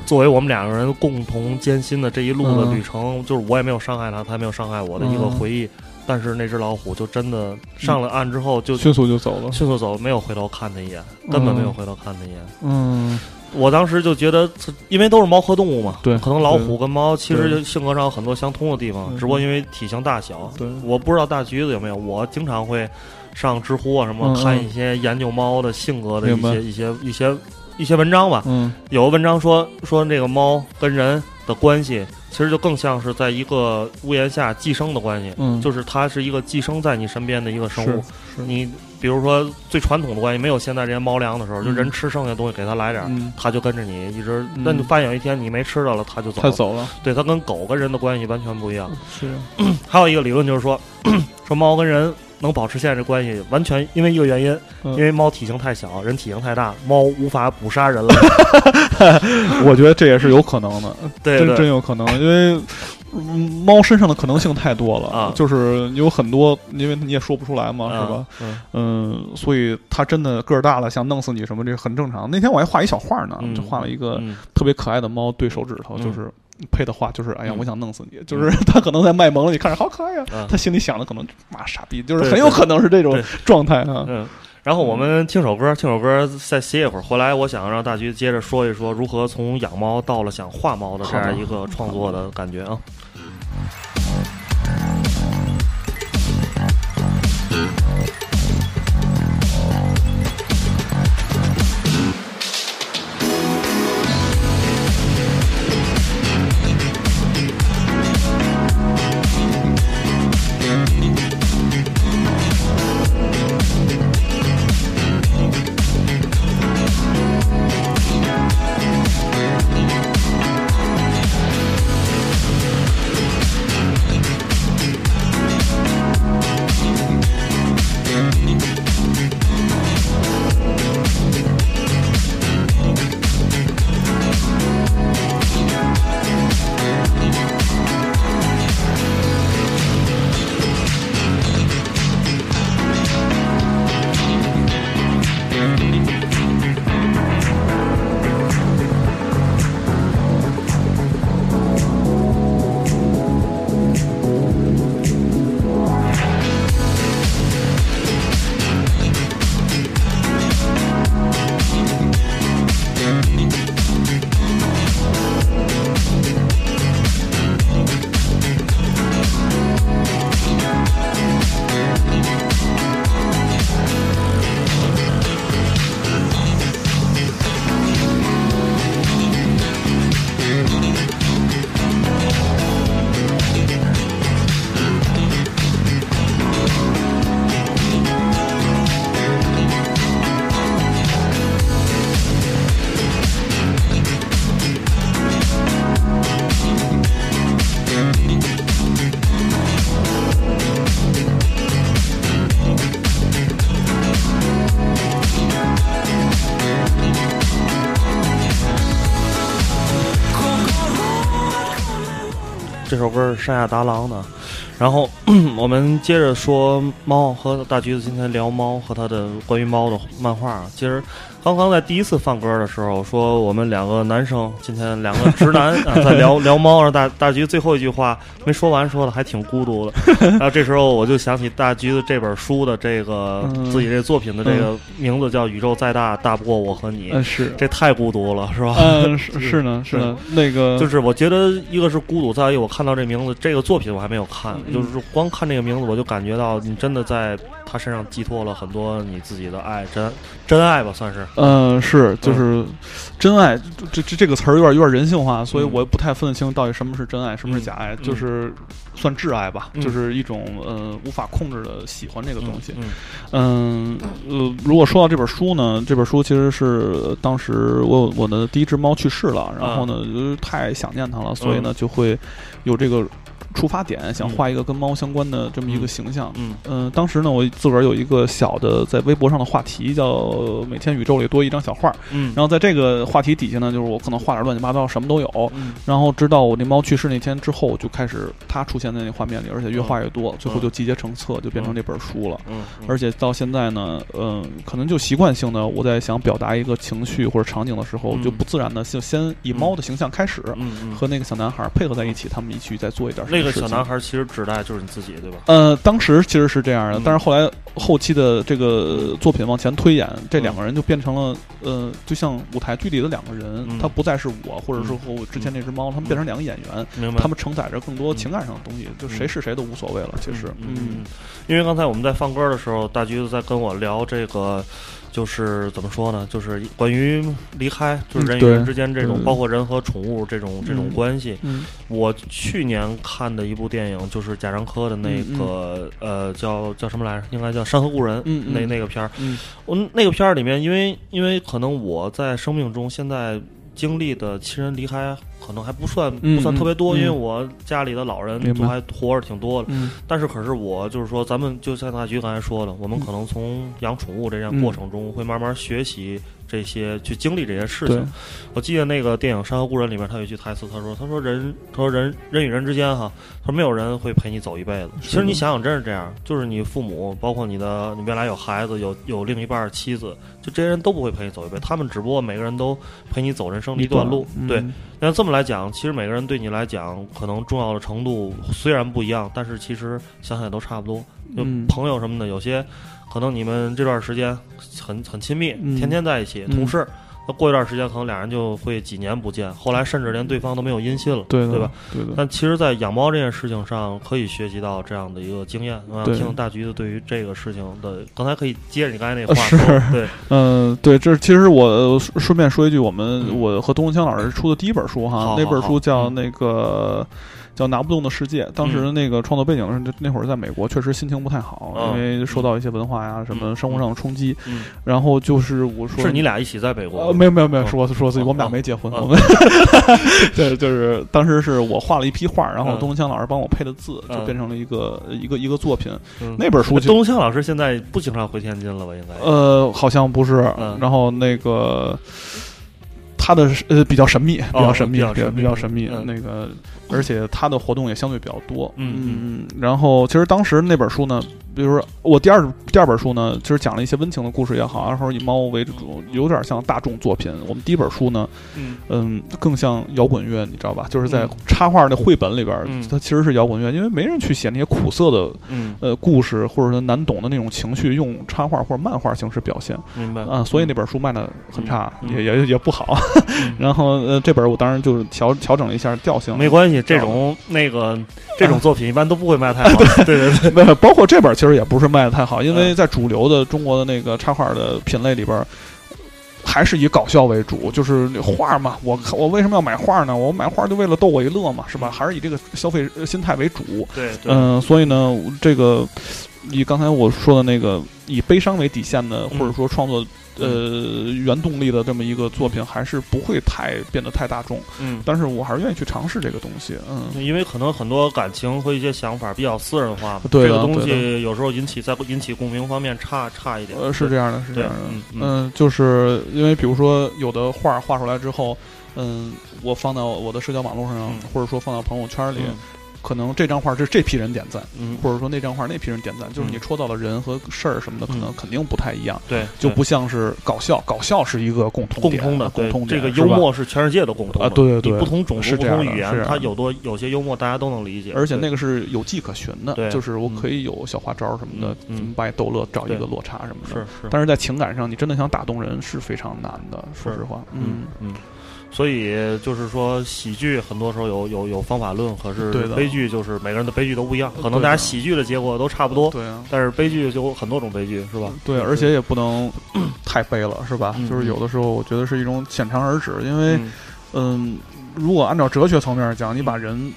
作为我们两个人共同艰辛的这一路的旅程，就是我也没有伤害他，他也没有伤害我的一个嗯回忆。但是那只老虎就真的上了岸之后就迅速就走了。迅速走，没有回头看他一眼，根本没有回头看他一眼。嗯我当时就觉得，因为都是猫科动物嘛，对可能老虎跟猫其实对性格上有很多相通的地方，嗯只不过因为体型大小。对我不知道大橘子有没有，我经常会上知乎啊什么、看一些研究猫的性格的一些一些一些一些文章吧。嗯有个文章说说这个猫跟人的关系，其实就更像是在一个屋檐下寄生的关系，嗯，就是它是一个寄生在你身边的一个生物。是你比如说最传统的关系，没有现在这些猫粮的时候，就嗯人吃剩下的东西给它来点它就跟着你一直。嗯那你发现有一天你没吃的了，它就走了。太走了，对，它跟狗跟人的关系完全不一样。是 还有一个理论就是说，说猫跟人能保持现在这关系，完全因为一个原因，嗯因为猫体型太小，人体型太大，猫无法捕杀人了。我觉得这也是有可能的，真真对对，有可能，因为。嗯猫身上的可能性太多了啊就是有很多，因为你也说不出来嘛，是吧？嗯？嗯，所以它真的个儿大了，想弄死你什么，这很正常。那天我还画一小画呢，嗯就画了一个嗯特别可爱的猫对手指头，嗯就是配的话，就是哎呀嗯，我想弄死你，就是 他可能在卖萌了，你看着好可爱呀啊，他心里想的可能妈傻逼，就是很有可能是这种状态啊。嗯。然后我们听首歌，听首歌再歇一会儿。回来，我想让大橘接着说一说如何从养猫到了想画猫的这样一个创作的感觉啊。是山下达郎的。然后 我们接着说猫和大橘子今天聊猫和他的关于猫的漫画啊。其实刚刚在第一次放歌的时候说我们两个男生今天两个直男 啊在聊聊猫，大大橘最后一句话没说完，说的还挺孤独的。然后这时候我就想起大橘子这本书的这个、嗯。自己这作品的这个名字叫《宇宙再大大不过我和你》嗯，是，这太孤独了，是吧？嗯，是是呢，是呢，那个就是我觉得一个是孤独，再一个我看到这名字，这个作品我还没有看，嗯。就是光看这个名字，我就感觉到你真的在他身上寄托了很多你自己的爱，真真爱吧，算是。嗯，是就是真爱，这这这个词儿有点有点人性化，所以嗯。我也不太分得清到底什么是真爱，什么是假爱，嗯就是算挚爱吧，嗯。就是一种呃无法控制的喜欢这个东西。嗯嗯。呃，如果说到这本书呢，这本书其实是当时我我的第一只猫去世了，然后呢，就是太想念它了，所以呢就会有这个出发点，想画一个跟猫相关的这么一个形象。嗯。嗯、当时呢，我自个儿有一个小的在微博上的话题，叫“每天宇宙里多一张小画”。嗯。然后在这个话题底下呢，就是我可能画点乱七八糟，什么都有。嗯。然后直到我那猫去世那天之后，就开始它出现在那画面里，而且越画越多，最后就集结成册，就变成这本书了。嗯，而且到现在呢，嗯、可能就习惯性的，我在想表达一个情绪或者场景的时候，嗯。就不自然的就先以猫的形象开始，嗯。嗯，和那个小男孩配合在一起，他们一起再做一点什么那个小男孩其实指代就是你自己，对吧？呃，当时其实是这样的，嗯但是后来后期的这个作品往前推演，这两个人就变成了呃，就像舞台剧里的两个人，嗯他不再是我，或者说和我之前那只猫，他们变成两个演员，明白。他们承载着更多情感上的东西，就谁是谁都无所谓了。其实，嗯，嗯，因为刚才我们在放歌的时候，大橘子在跟我聊这个，就是怎么说呢？就是关于离开，就是人与人之间这种，对包括人和宠物这种这种嗯关系。嗯我去年看的一部电影就是贾樟柯的那个、呃叫叫什么来着？应该叫《山河故人》那那个片儿。嗯我那个片儿里面，因为因为可能我在生命中现在经历的亲人离开，可能还不算嗯不算特别多，嗯因为我家里的老人都还活着挺多的。嗯。但是可是我就是说，咱们就像大菊刚才说的，我们可能从养宠物这样过程中，会慢慢学习这些，去经历这些事情。我记得那个电影《山河故人》里面，他有一句台词，他说：“他说人，他说人人与人之间哈，他说没有人会陪你走一辈子。其实你想想，真是这样，就是你父母，包括你的，你未来有孩子，有有另一半妻子，就这些人都不会陪你走一辈子，他们只不过每个人都陪你走人生的一段路。嗯对，那这么来讲，其实每个人对你来讲，可能重要的程度虽然不一样，但是其实想想也都差不多。就嗯朋友什么的，有些可能你们这段时间很很亲密，嗯天天在一起，嗯同事。那过一段时间，可能俩人就会几年不见，后来甚至连对方都没有音信了，对对吧？？对的。但其实，在养猫这件事情上，可以学习到这样的一个经验。我想对听听大橘子对于这个事情的，刚才可以接着你刚才那呃话 对，嗯，对，这其实我呃顺顺便说一句，我们、嗯我和东东强老师出的第一本书哈，那本书叫那个。叫拿不动的世界。当时嗯那个创作背景是那那会儿在美国，确实心情不太好，嗯因为受到一些文化呀、什么嗯生活上的冲击。嗯，然后就是我说是你俩一起在美国呃，没有没有没有，嗯是我是我自己，嗯我们俩没结婚，嗯我们 对，就是当时是我画了一批画，然后嗯东东强老师帮我配的字，就嗯变成了一个一个一个作品。嗯那本书就东强老师现在不经常回天津了吧？应该，呃，好像不是嗯，然后那个。他的呃比较神秘，比较神秘，比较比较神秘那个，而且他的活动也相对比较多。嗯嗯嗯。然后，其实当时那本书呢，比如说我第二第二本书呢，其实讲了一些温情的故事也好，然后以猫为主，有点像大众作品。我们第一本书呢，嗯嗯，更像摇滚乐，你知道吧？就是在嗯插画的绘本里边，嗯它其实是摇滚乐，因为没人去写那些苦涩的嗯，呃故事，或者说难懂的那种情绪，用插画或者漫画形式表现明白啊，所以那本书卖的很差，嗯也也也不好。嗯 然后呃，这本我当然就是调调整了一下调性，没关系，这种那个这种作品一般都不会卖太好。对对对，包括这本其实也不是卖的太好，因嗯为在主流的中国的那个插画的品类里边儿。还是以搞笑为主，就是那画嘛。我我为什么要买画呢？我买画就为了逗我一乐嘛，是吧？还是以这个消费呃心态为主。对对，嗯、所以呢，这个以刚才我说的那个以悲伤为底线的，嗯或者说创作呃原动力的这么一个作品，还是不会太变得太大众。嗯。但是我还是愿意去尝试这个东西。嗯，因为可能很多感情和一些想法比较私人化这个东西有时候引起在引起共鸣方面差差一点。呃，是这样的，是这样的。嗯嗯嗯，就是因为比如说有的画画出来之后，嗯，我放到我的社交网络上，嗯或者说放到朋友圈里，嗯可能这张画是这批人点赞，嗯。或者说那张画那批人点赞，就是嗯。你戳到的人和事儿什么的，可能嗯。肯定不太一样，对，就不像是搞笑，搞笑是一个共同点共通的，对共通点这个幽默是全世界的共通的啊对对对不同种族、不同语言，它有多有些幽默大家都能理解，而且那个是有迹可循的对，就是我嗯可以有小花招什么的，怎么把你逗乐，找一个落差什么的。是是，但是在情感上，你真的想打动人是非常难的，说实话。嗯。嗯。所以就是说，喜剧很多时候有有有方法论，可是悲剧就是每个人的悲剧都不一样，可能大家喜剧的结果都差不多，对啊，但是悲剧就有很多种悲剧，是吧？对，而且也不能 太悲了，是吧？嗯就是有的时候，我觉得是一种浅尝而止，因为嗯。嗯，如果按照哲学层面讲，你把人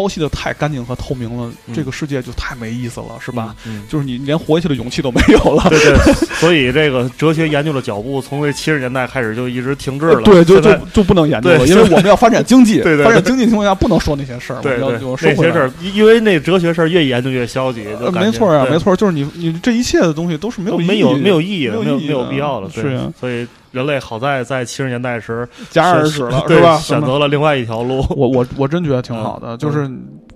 抛弃的太干净和透明了，嗯这个世界就太没意思了，是吧？？嗯，就是你连活下去的勇气都没有了。对对，所以这个哲学研究的脚步从这七十年代开始就一直停滞了。对，就就现在就不能研究因为我们要发展经济，对对对发展经济情况下不能说那些事儿，对那些事儿，因为那哲学事儿越研究越消极，呃，没错啊，没错，就是你你这一切的东西都是没有意义没有没有意义的，没有没有必要的，对是啊所以人类好在在七十年代时戛然而止了，对是吧？选择了另外一条路。我我我真觉得挺好的，嗯就是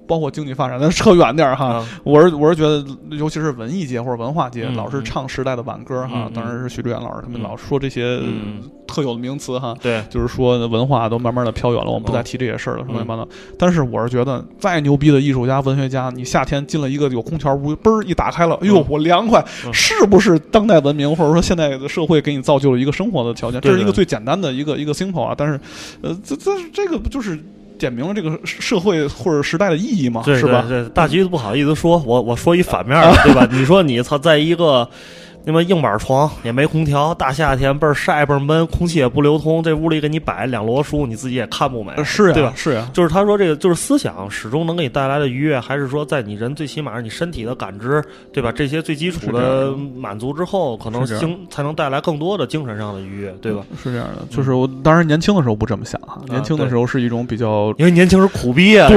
包括经济发展，咱扯远点儿哈。啊，我是我是觉得，尤其是文艺界或者文化界，嗯老是唱时代的挽歌哈嗯。当然是徐志远老师他们嗯老说这些嗯特有的名词哈。对，就是说文化都慢慢的飘远了，我们不再哦提这些事儿了，什么什么的。但是我是觉得，再牛逼的艺术家、文学家，你夏天进了一个有空调屋，嘣儿一打开了，哎呦嗯，我凉快，嗯是不是当代文明或者说现在的社会给你造就了一个生活的条件？这是一个最简单的一个一个 simple 啊。但是，呃，这这这个不就是点明了这个社会或者时代的意义嘛？对是吧？对对，大橘子不好意思说，我我说一反面儿的，对吧？你说你操，在一个那么硬板床也没空调，大夏天倍儿晒倍儿闷，空气也不流通，这屋里给你摆两摞书，你自己也看不美，呃是呀，对吧？是呀，就是他说这个，就是思想始终能给你带来的愉悦，还是说在你人最起码你身体的感知，对吧？这些最基础的满足之后，可能精才能带来更多的精神上的愉悦，对吧？是这样的。就是我当然年轻的时候不这么想哈，啊年轻的时候是一种比较因为年轻时苦逼啊，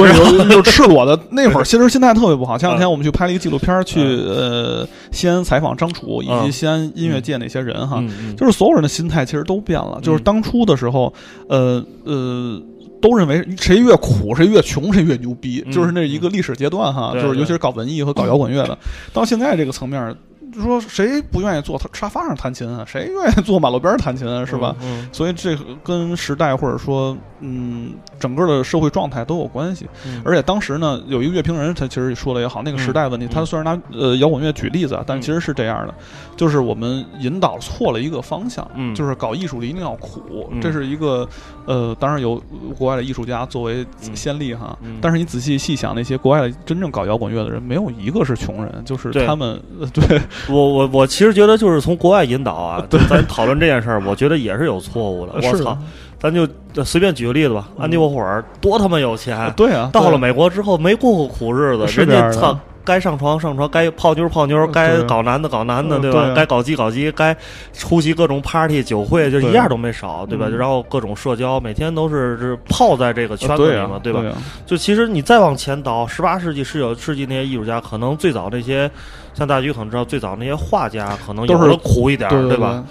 赤裸的那会儿，其实心态特别不好。前两天嗯我们去拍了一个纪录片儿，去呃西安采访张楚以及嗯西安音乐界那些人哈，就是所有人的心态其实都变了。就是当初的时候，呃呃。都认为谁越苦谁越穷谁越牛逼，嗯就是那一个历史阶段哈，就是尤其是搞文艺和搞摇滚乐的，到现在这个层面，就说谁不愿意坐沙发上弹琴啊？谁愿意坐马路边弹琴啊？是吧？？嗯所以这个跟时代或者说嗯整个的社会状态都有关系。嗯。而且当时呢，有一个乐评人，他其实说的也好，那个时代问题，嗯他虽然拿呃摇滚乐举例子啊，但嗯。其实是这样的，就是我们引导错了一个方向，嗯。就是搞艺术的一定要苦，嗯。这是一个呃，当然有国外的艺术家作为嗯先例哈，嗯。但是你仔细细想，那些国外的真正搞摇滚乐的人，没有一个是穷人，就是他们呃对。我我我其实觉得就是从国外引导啊，就咱讨论这件事儿，我觉得也是有错误的。我是操，咱就呃随便举个例子吧，安迪沃霍尔多他妈有钱，对啊，到了美国之后没过过苦日子，人家操。该上床上床，该泡妞泡妞，该搞男的搞男的，嗯对吧？该搞基搞基，该出席各种 party 酒会，就一样都没少，对吧？嗯然后各种社交，每天都是是泡在这个圈子里嘛，吧？对吧就其实你再往前倒，十八世纪、十九世纪那些艺术家，可能最早那些，像大橘可能知道，最早那些画家可能都是苦一点儿，对对吧？？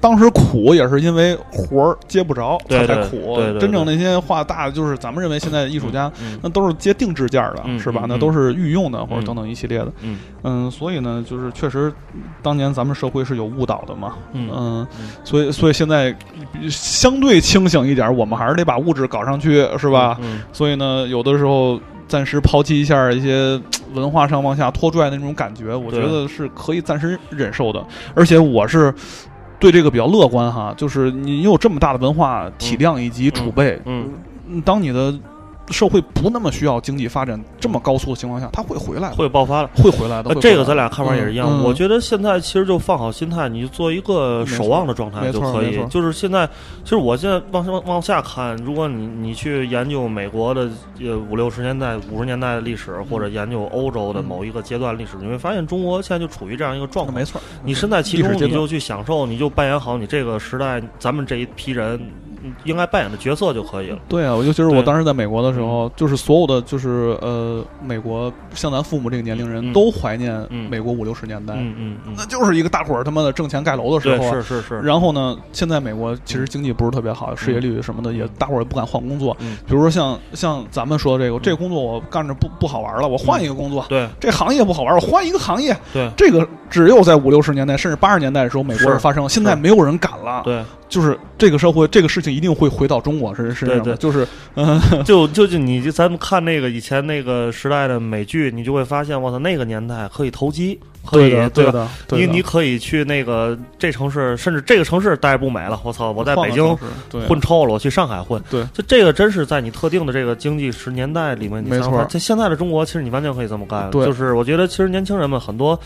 当时苦也是因为活儿接不着，才苦。真正那些画大的，就是咱们认为现在的艺术家，嗯那都是接定制件儿的，嗯是吧？嗯那都是御用的，或者嗯等等一系列的。嗯嗯，所以呢，就是确实，当年咱们社会是有误导的嘛。嗯嗯，所以所以现在相对清醒一点，我们还是得把物质搞上去，是吧？嗯所以呢，有的时候暂时抛弃一下一些文化上往下拖拽的那种感觉，我觉得是可以暂时忍受的。而且我是对这个比较乐观哈，就是你有这么大的文化体量以及储备，嗯嗯当你的社会不那么需要经济发展这么高速的情况下，它会回来，会爆发的。会回来的。这个咱俩看法也是一样。我觉得现在其实就放好心态，你就做一个守望的状态就可以。就是现在，其实我现在往上往下看，如果你你去研究美国的呃五六十年代、五十年代的历史，或者研究欧洲的某一个阶段历史，你会发现中国现在就处于这样一个状况。没错，你身在其中，你就去享受，你就扮演好你这个时代，咱们这一批人嗯应该扮演的角色就可以了。对啊，我就其是我当时在美国的时候，就是所有的就是呃，美国像咱父母这个年龄人嗯都怀念嗯美国五六十年代，嗯嗯嗯，那就是一个大伙儿他妈的挣钱盖楼的时，候啊。是是是，然后呢，现在美国其实经济不是特别好，失业率什么的也大伙儿也不敢换工作。嗯比如说像像咱们说的这个，这个工作我干着不不好玩了，我换一个工作。对这行业不好玩，我换一个行业。对这个只有在五六十年代甚至八十年代的时候，美国是人发生，现在没有人敢了。对，就是这个社会，这个事情一定会回到中国身身。对对就是嗯，就就就你咱们看那个以前那个时代的美剧，你就会发现，我操，那个年代可以投机，可以对的，对吧？的，对你你可以去那个这城市，甚至这个城市待不美了，我操，我在北京混臭了，我去上海混。对，就这个真是在你特定的这个经济时年代里面，你没错在现在的中国，其实你完全可以这么干。对就是我觉得其实年轻人们很多。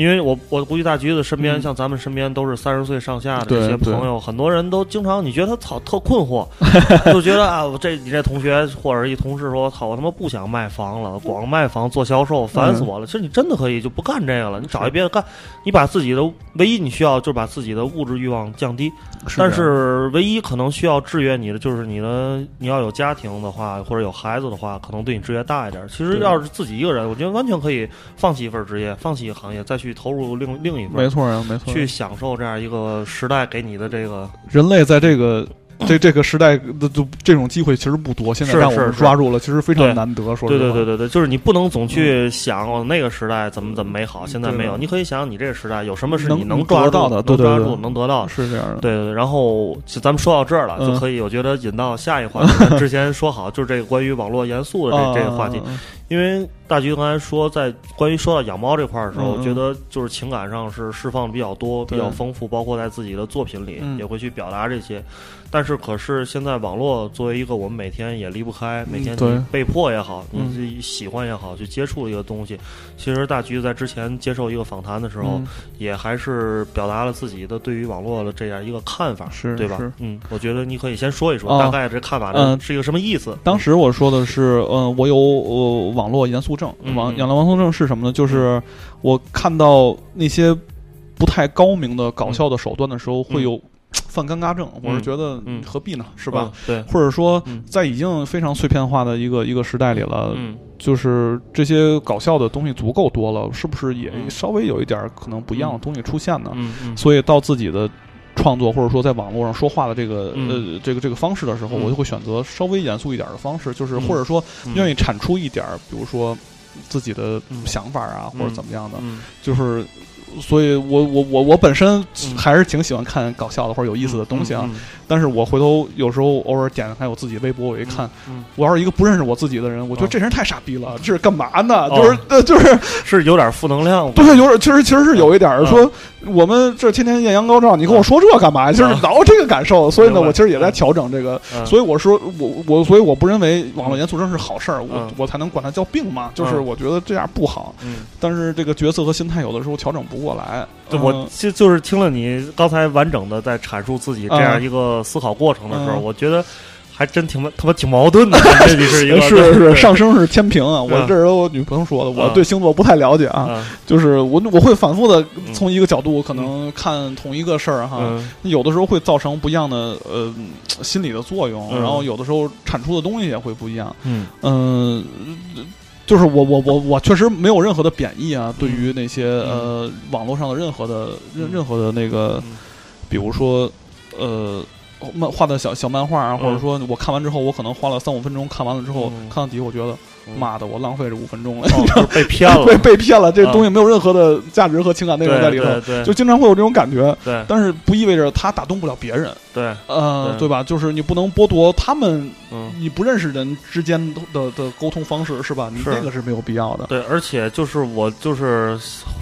因为我我估计大橘子身边，嗯。像咱们身边都是三十岁上下的对这些朋友，很多人都经常你觉得他操特困惑，就觉得啊，我这你这同学或者一同事说，操，我他妈不想卖房了，光卖房做销售烦死我了。其实你真的可以就不干这个了，你找一别的干，你把自己的唯一你需要就是把自己的物质欲望降低，但是唯一可能需要制约你的就是你的你要有家庭的话，或者有孩子的话，可能对你制约大一点。其实要是自己一个人，我觉得完全可以放弃一份职业，放弃一个行业，再去投入另另一份，没错啊，没错。去享受这样一个时代给你的这个。人类在这个这这个时代的就这种机会其实不多，现在是让我们抓住了，其实非常难得。说对对对对对，就是你不能总去想哦那个时代怎么怎么美好，现在没有。你可以想想你这个时代有什么是你能抓得到的对对对能抓住、能得到的。是这样的。对对对，然后咱们说到这儿了，嗯就可以我觉得引到下一个话题。之前说好就是这个关于网络严肃的这、啊这个话题，因为大橘刚才说在关于说到养猫这块儿的时候，嗯嗯我觉得就是情感上是释放比较多、比较丰富，包括在自己的作品里嗯也会去表达这些。但是可是现在网络作为一个我们每天也离不开，每天被迫也好，你嗯自己喜欢也好，去接触的一个东西。其实大橘在之前接受一个访谈的时候，嗯也还是表达了自己的对于网络的这样一个看法，是对吧是？嗯，我觉得你可以先说一说，啊大概这看法嗯是一个什么意思？当时我说的是，嗯、我有呃网络严肃症，网养络严肃症是什么呢？就是我看到那些不太高明的搞笑的手段的时候，会有犯尴尬症，我是觉得嗯何必呢，是吧？嗯对，或者说嗯，在已经非常碎片化的一个一个时代里了，嗯。就是这些搞笑的东西足够多了，是不是也嗯。稍微有一点儿可能不一样的东西出现呢？嗯嗯。所以到自己的创作或者说在网络上说话的这个、嗯。呃这个这个方式的时候，嗯。我就会选择稍微严肃一点的方式，就是嗯。或者说嗯愿意产出一点儿，比如说自己的嗯。想法啊，或者怎么样的，嗯。就是。所以我我我我本身嗯。还是挺喜欢看搞笑的或者有意思的东西啊，嗯但是我回头有时候偶尔点开我自己微博，我一看，嗯我要是一个不认识我自己的人，我觉得哦这人太傻逼了，这是干嘛呢？哦就是呃 就是是有点负能量，对，有点，其实其实是有一点说，我们这天天艳阳高照，你跟我说这干嘛？呀？就是嗯。老这个感受，所以呢，我其实也在调整这个，嗯。所以我说我我所以我不认为网络严肃症是好事儿，我嗯。我才能管它叫病嘛，就是嗯。我觉得这样不好，嗯，但是这个角色和心态有的时候调整不过来，对我嗯就就是听了你刚才完整的在阐述自己这样一个思考过程的时候，嗯。我觉得还真挺他妈挺矛盾的，这里是一个 是对。是上升是天平啊，我嗯。这是我女朋友说的，我嗯。对星座不太了解啊，啊就是我我会反复的从一个角度可能看同一个事儿哈，嗯。有的时候会造成不一样的呃心理的作用，嗯。然后有的时候产出的东西也会不一样。嗯。嗯、就是我我我我确实没有任何的贬义啊，对于那些嗯。呃网络上的任何的任嗯。任何的那个嗯，比如说呃。漫画的小小漫画啊，或者嗯。说我看完之后，我可能花了三五分钟看完了之后，嗯。看到底我觉得，嗯妈的，我浪费这五分钟了，被骗了，被被骗了，这啊东西没有任何的价值和情感内容在里头，就经常会有这种感觉。对。但是不意味着他打动不了别人，对，呃，对。对吧？就是你不能剥夺他们嗯。你不认识人之间的的沟通方式，是吧？你这个是没有必要的。对，而且就是我就是，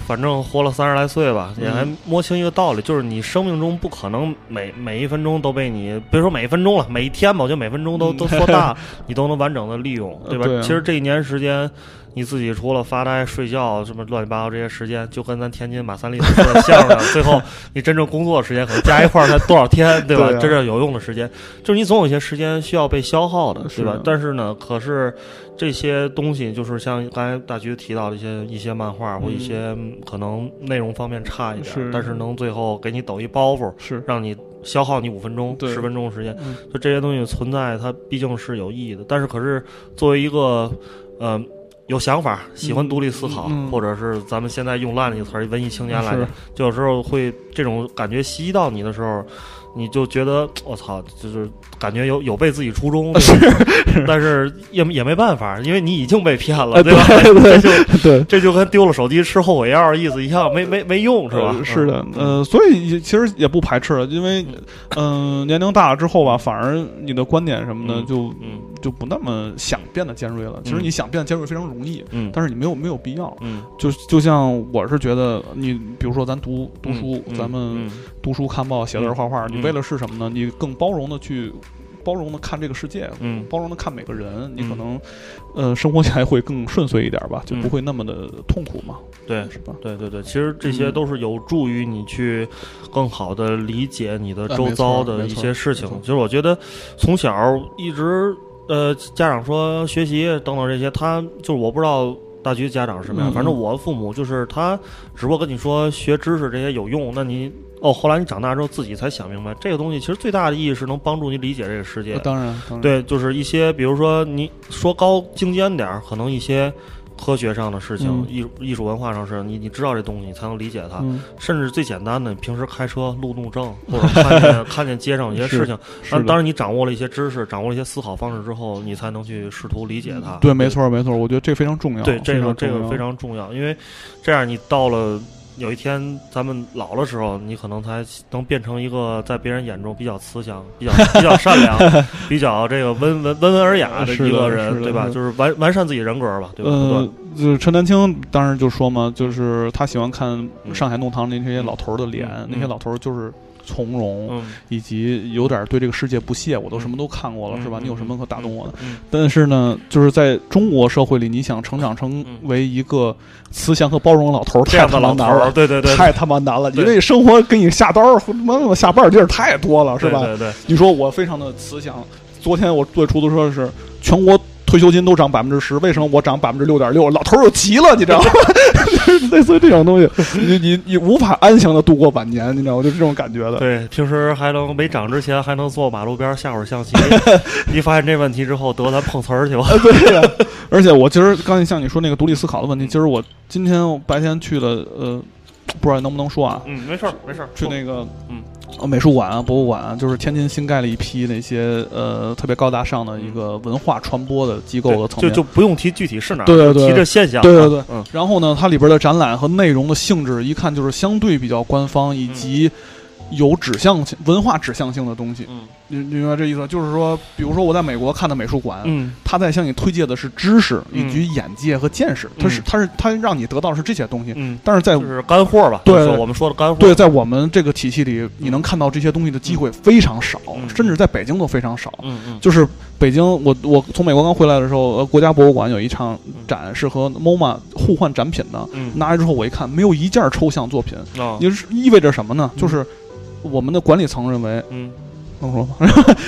反正活了三十来岁吧，也还嗯摸清一个道理，就是你生命中不可能每每一分钟都被你，别说每一分钟了，每一天吧，我觉得每分钟都、嗯。都说大，你都能完整的利用，对吧？对啊。其实这一年时间。你自己除了发呆、睡觉什么乱七八糟这些时间，就跟咱天津马三立说的 相声，最后你真正工作的时间可能加一块儿才多少天，对吧？对啊真正有用的时间，就是你总有一些时间需要被消耗的，对吧是？但是呢，可是这些东西就是像刚才大菊提到的一些一些漫画或一些嗯可能内容方面差一点，是但是能最后给你抖一包袱，是让你消耗你五分钟、十分钟的时间嗯，就这些东西存在，它毕竟是有意义的。但是，可是作为一个呃有想法、喜欢独立思考，嗯嗯。或者是咱们现在用烂了一个词儿，文艺青年来是。讲，就有时候会这种感觉袭击到你的时候，你就觉得我操，就是感觉有有被自己初衷，但是也也没办法，因为你已经被骗了，哎对吧？对对这就对。这就跟丢了手机吃后悔药意思一样，没没没用是吧？呃是的，嗯呃，所以其实也不排斥，因为，嗯、年龄大了之后吧，反而你的观点什么的嗯就、嗯就不那么想变得尖锐了。其实嗯你想变得尖锐非常容易，嗯，但是你没有没有必要。嗯就就像我是觉得，你比如说咱读读嗯书，嗯咱们嗯读书看报、写字画画，你嗯为了是什么呢？你更包容的去包容的看这个世界，嗯包容的看每个人，你嗯可能呃生活起来会更顺遂一点吧，就嗯不会那么的痛苦嘛，对。是吧？对对对，其实这些嗯都是有助于你去更好的理解你的周遭的一些事情。其实我觉得从小一直呃，家长说学习等等这些，他就是我不知道大局家长是什么样，嗯反正我父母就是他只不过跟你说学知识这些有用，那你哦，后来你长大之后自己才想明白，这个东西其实最大的意义是能帮助你理解这个世界呃。当然，当然，对，就是一些，比如说你说高精尖点儿，可能一些科学上的事情、嗯艺术艺术文化上的事，你你知道这东西，你才能理解它。嗯，甚至最简单的，平时开车路怒症，或者看见 看见街上有些事情，但当当然你掌握了一些知识，掌握了一些思考方式之后，你才能去试图理解它。对，没。错，没错，我觉得这非常重要，对，这个这个非常重要，因为这样你到了。有一天，咱们老的时候，你可能才能变成一个在别人眼中比较慈祥、比较 比较善良、比较这个温文温文尔雅的一个人，对吧？就是完完善自己人格吧，对吧？不呃，就是陈丹青当时就说嘛，就是他喜欢看上海弄堂那些老头儿的脸，嗯那些老头儿就是从容，嗯以及有点对这个世界不屑，我都什么都看过了，嗯是吧？嗯你有什么可打动我的？嗯但是呢，就是在中国社会里，你想成长成为一个慈祥和包容的老头儿，太他妈难了。对对对，太他妈难了！你对这生活给你下刀儿，他妈下绊儿地儿太多了，是吧？对对对，你说我非常的慈祥。昨天我坐出租车是全国退休金都涨百分之十，为什么我涨百分之六点六？老头儿又急了，你知道吗？就 是类似于这种东西，你你你无法安详的度过晚年，你知道吗？就这种感觉的。对，平时还能没涨之前还能坐马路边儿下会儿象棋，一发现这问题之后，得咱碰瓷儿去吧。对呀、而且我今儿刚才像你说那个独立思考的问题，今儿我今天我白天去了，呃，不知道能不能说啊？嗯，没事儿没事儿，去那个嗯呃美术馆啊、博物馆啊，就是天津新盖了一批那些呃特别高大上的一个文化传播的机构的层面。就就不用提具体是哪儿，对对对就提这现象啊。对对对嗯然后呢，它里边的展览和内容的性质，一看就是相对比较官方，以及有指向性、文化指向性的东西。嗯你你明白这意思？就是说，比如说我在美国看的美术馆，嗯他在向你推介的是知识嗯以及眼界和见识，他是嗯他是他让你得到的是这些东西。嗯，但是在就是干货吧，对我们说的干货。对，在我们这个体系里，你能看到这些东西的机会非常少，嗯甚至在北京都非常少。嗯嗯就是北京，我我从美国刚回来的时候，呃，国家博物馆有一场展是和 MoMA 互换展品的，嗯拿来之后我一看，没有一件抽象作品，啊也是意味着什么呢？就是我们的管理层认为，嗯，能说吗？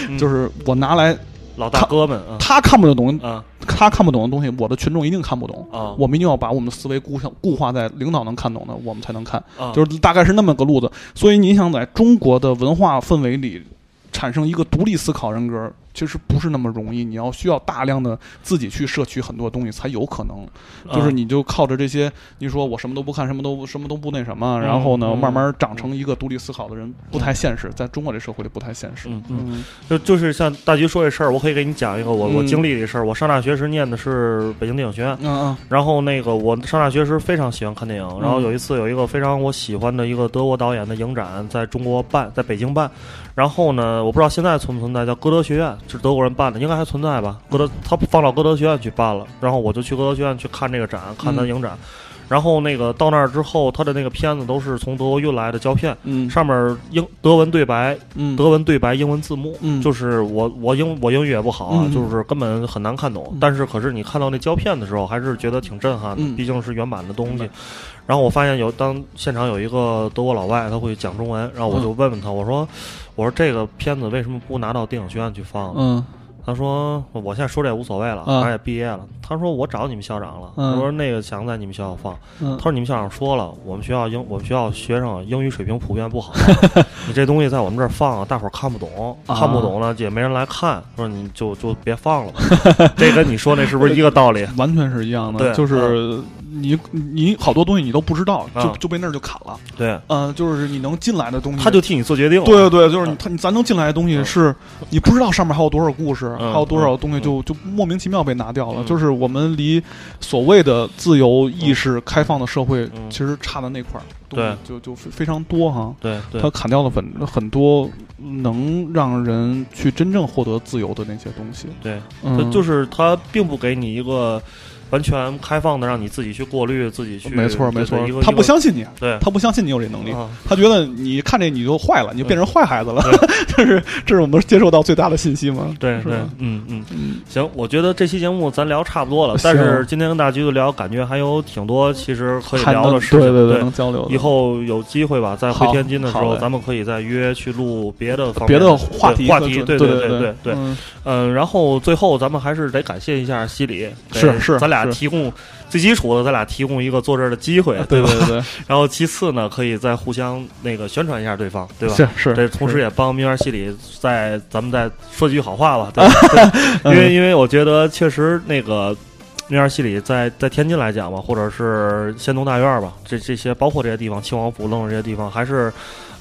嗯。就是我拿来老大哥们啊他看不懂，啊他看不懂的东西，我的群众一定看不懂。啊，我们一定要把我们的思维固向固化在领导能看懂的，我们才能看，啊就是大概是那么个路子。所以你想在中国的文化氛围里产生一个独立思考人格，其实不是那么容易。你要需要大量的自己去摄取很多东西才有可能。啊就是你就靠着这些，你说我什么都不看，什么都什么都不那什么，嗯然后呢，嗯慢慢长成一个独立思考的人，不太现实，在中国这社会里不太现实。嗯嗯，嗯就就是像大菊说这事儿，我可以给你讲一个我我嗯经历的事儿。我上大学时念的是北京电影学院，嗯嗯然后那个我上大学时非常喜欢看电影，嗯然后有一次有一个非常我喜欢的一个德国导演的影展在中国办，在北京办。然后呢，我不知道现在存不存在，叫歌德学院，是德国人办的，应该还存在吧？歌德他放到歌德学院去办了，然后我就去歌德学院去看这个展，看他嗯影展。然后那个到那儿之后，他的那个片子都是从德国运来的胶片，嗯上面英德文对白，嗯德文对白，英文字幕，嗯就是我我英我英语也不好啊，嗯就是根本很难看懂。嗯但是可是你看到那胶片的时候，还是觉得挺震撼的，嗯毕竟是原版的东西。然后我发现有当现场有一个德国老外，他会讲中文，然后我就问问他，我说我说这个片子为什么不拿到电影学院去放？嗯他说我现在说这也无所谓了，嗯反正也毕业了。他说我找你们校长了，嗯他说那个想在你们学校放。嗯他说你们校长说了，我们学校英我们学校学生英语水平普遍不好，你这东西在我们这儿放，大伙儿看不懂，啊看不懂了也没人来看，说你就就别放了吧。这跟你说那是不是一个道理？完全是一样的，对就是你你好多东西你都不知道，就啊就被那儿就砍了。对，嗯，就是你能进来的东西，他就替你做决定了。对对对，就是你他你咱能进来的东西嗯是你不知道上面还有多少故事，嗯还有多少东西就就莫名其妙被拿掉了。就是我们离所谓的自由意识、开放的社会，嗯其实差的那块儿，对就就非非常多哈。对对他砍掉了很很多能让人去真正获得自由的那些东西。对，嗯他就是他并不给你一个完全开放的，让你自己去过滤，自己去。没错没错他不相信你，对他不相信你有这能力，啊他觉得你看这你就坏了，你就变成坏孩子了。这是这是我们接受到最大的信息嘛？对对，嗯嗯嗯，行，我觉得这期节目咱聊差不多了，但是今天跟大橘子聊，感觉还有挺多其实可以聊的事情。对对对能交流。以后有机会吧，在回天津的时候，咱们可以再约去录别的方面别的话题话题，对对对对对对。嗯嗯，然后最后咱们还是得感谢一下西里，是是咱俩是提供最基础的，咱俩提供一个坐这儿的机会，吧？对对对，然后其次呢，可以再互相那个宣传一下对方，对吧？是是，这同时也帮明园西里再咱们再说几句好话吧，对吧？对 因嗯为因为我觉得确实那个明园西里在在天津来讲吧，或者是仙东大院吧，这这些包括这些地方，清王府、楞这些地方，还是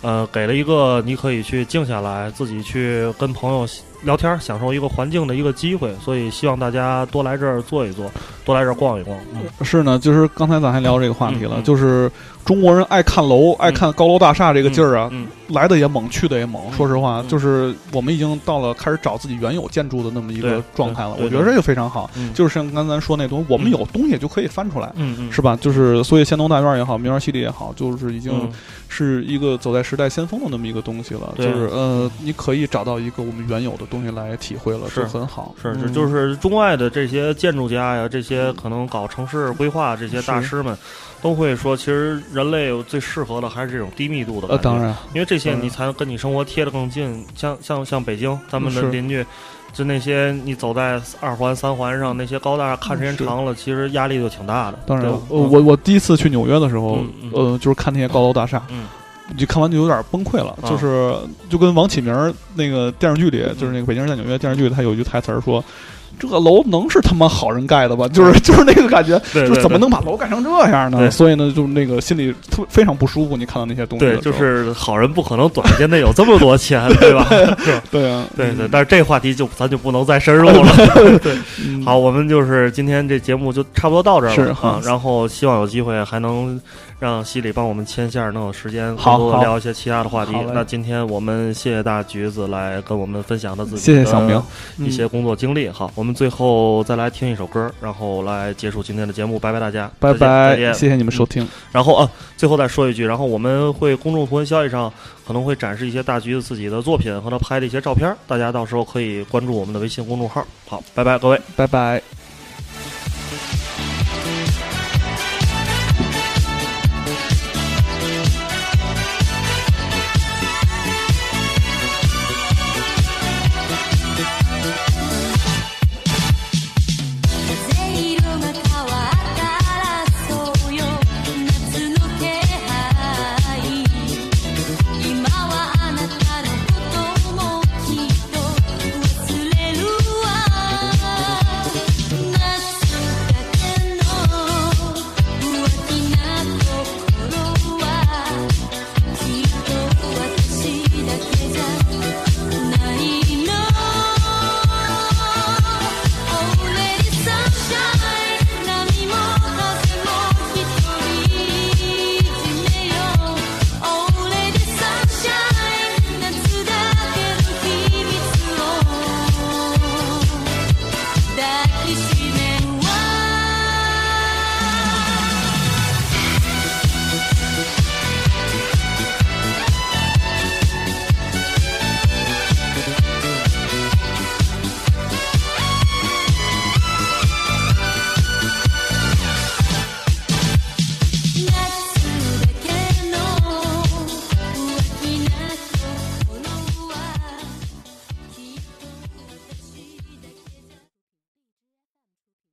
呃给了一个你可以去静下来，自己去跟朋友聊天，享受一个环境的一个机会。所以希望大家多来这儿坐一坐，多来这儿逛一逛。嗯是呢，就是刚才咱还聊这个话题了，就是中国人爱看楼、爱看高楼大厦这个劲儿啊，嗯来的也猛，去的也猛。说实话，嗯就是我们已经到了开始找自己原有建筑的那么一个状态了。我觉得这个非常好，嗯就是像刚才说那东西，我们嗯有东西就可以翻出来。是吧？就是所以仙东大院也好，明园西里也好，就是已经嗯是一个走在时代先锋的那么一个东西了。就是呃，你可以找到一个我们原有的东西来体会了，是就很好。是是，嗯就是中外的这些建筑家呀，这些可能搞城市规划这些大师们，都会说，其实人类最适合的还是这种低密度的。呃，当，然，因为这些你才能跟你生活贴得更近。像像像北京，咱们的邻居，就那些你走在二环、三环上那些高大，看时间长了，其实压力就挺大的。当然，呃，我我第一次去纽约的时候嗯，就是看那些高楼大厦，嗯你看完就有点崩溃了，啊就是就跟王启明那个电视剧里，就是那个《北京人在纽约》电视剧，他有一句台词儿说。这个楼能是他妈好人盖的吧？就是就是那个感觉，就是怎么能把楼盖成这样呢？对所以呢，就那个心里特非常不舒服。你看到那些东西对，就是好人不可能短时间内有这么多钱，对吧？对啊，对对，但是这话题就咱就不能再深入了。对，嗯好，我们就是今天这节目就差不多到这儿了是啊。然后希望有机会还能让西里帮我们牵线儿，能有时间好好更多的聊一些其他的话题。那今天我们谢谢大橘子来跟我们分享他自己谢谢小明的一些嗯工作经历。好，我们最后再来听一首歌，然后来结束今天的节目。拜拜大家，拜拜谢谢你们收听。然后啊，最后再说一句，然后我们会公众图文消息上可能会展示一些大橘子自己的作品和他拍的一些照片儿，大家到时候可以关注我们的微信公众号。好，拜拜各位。拜拜。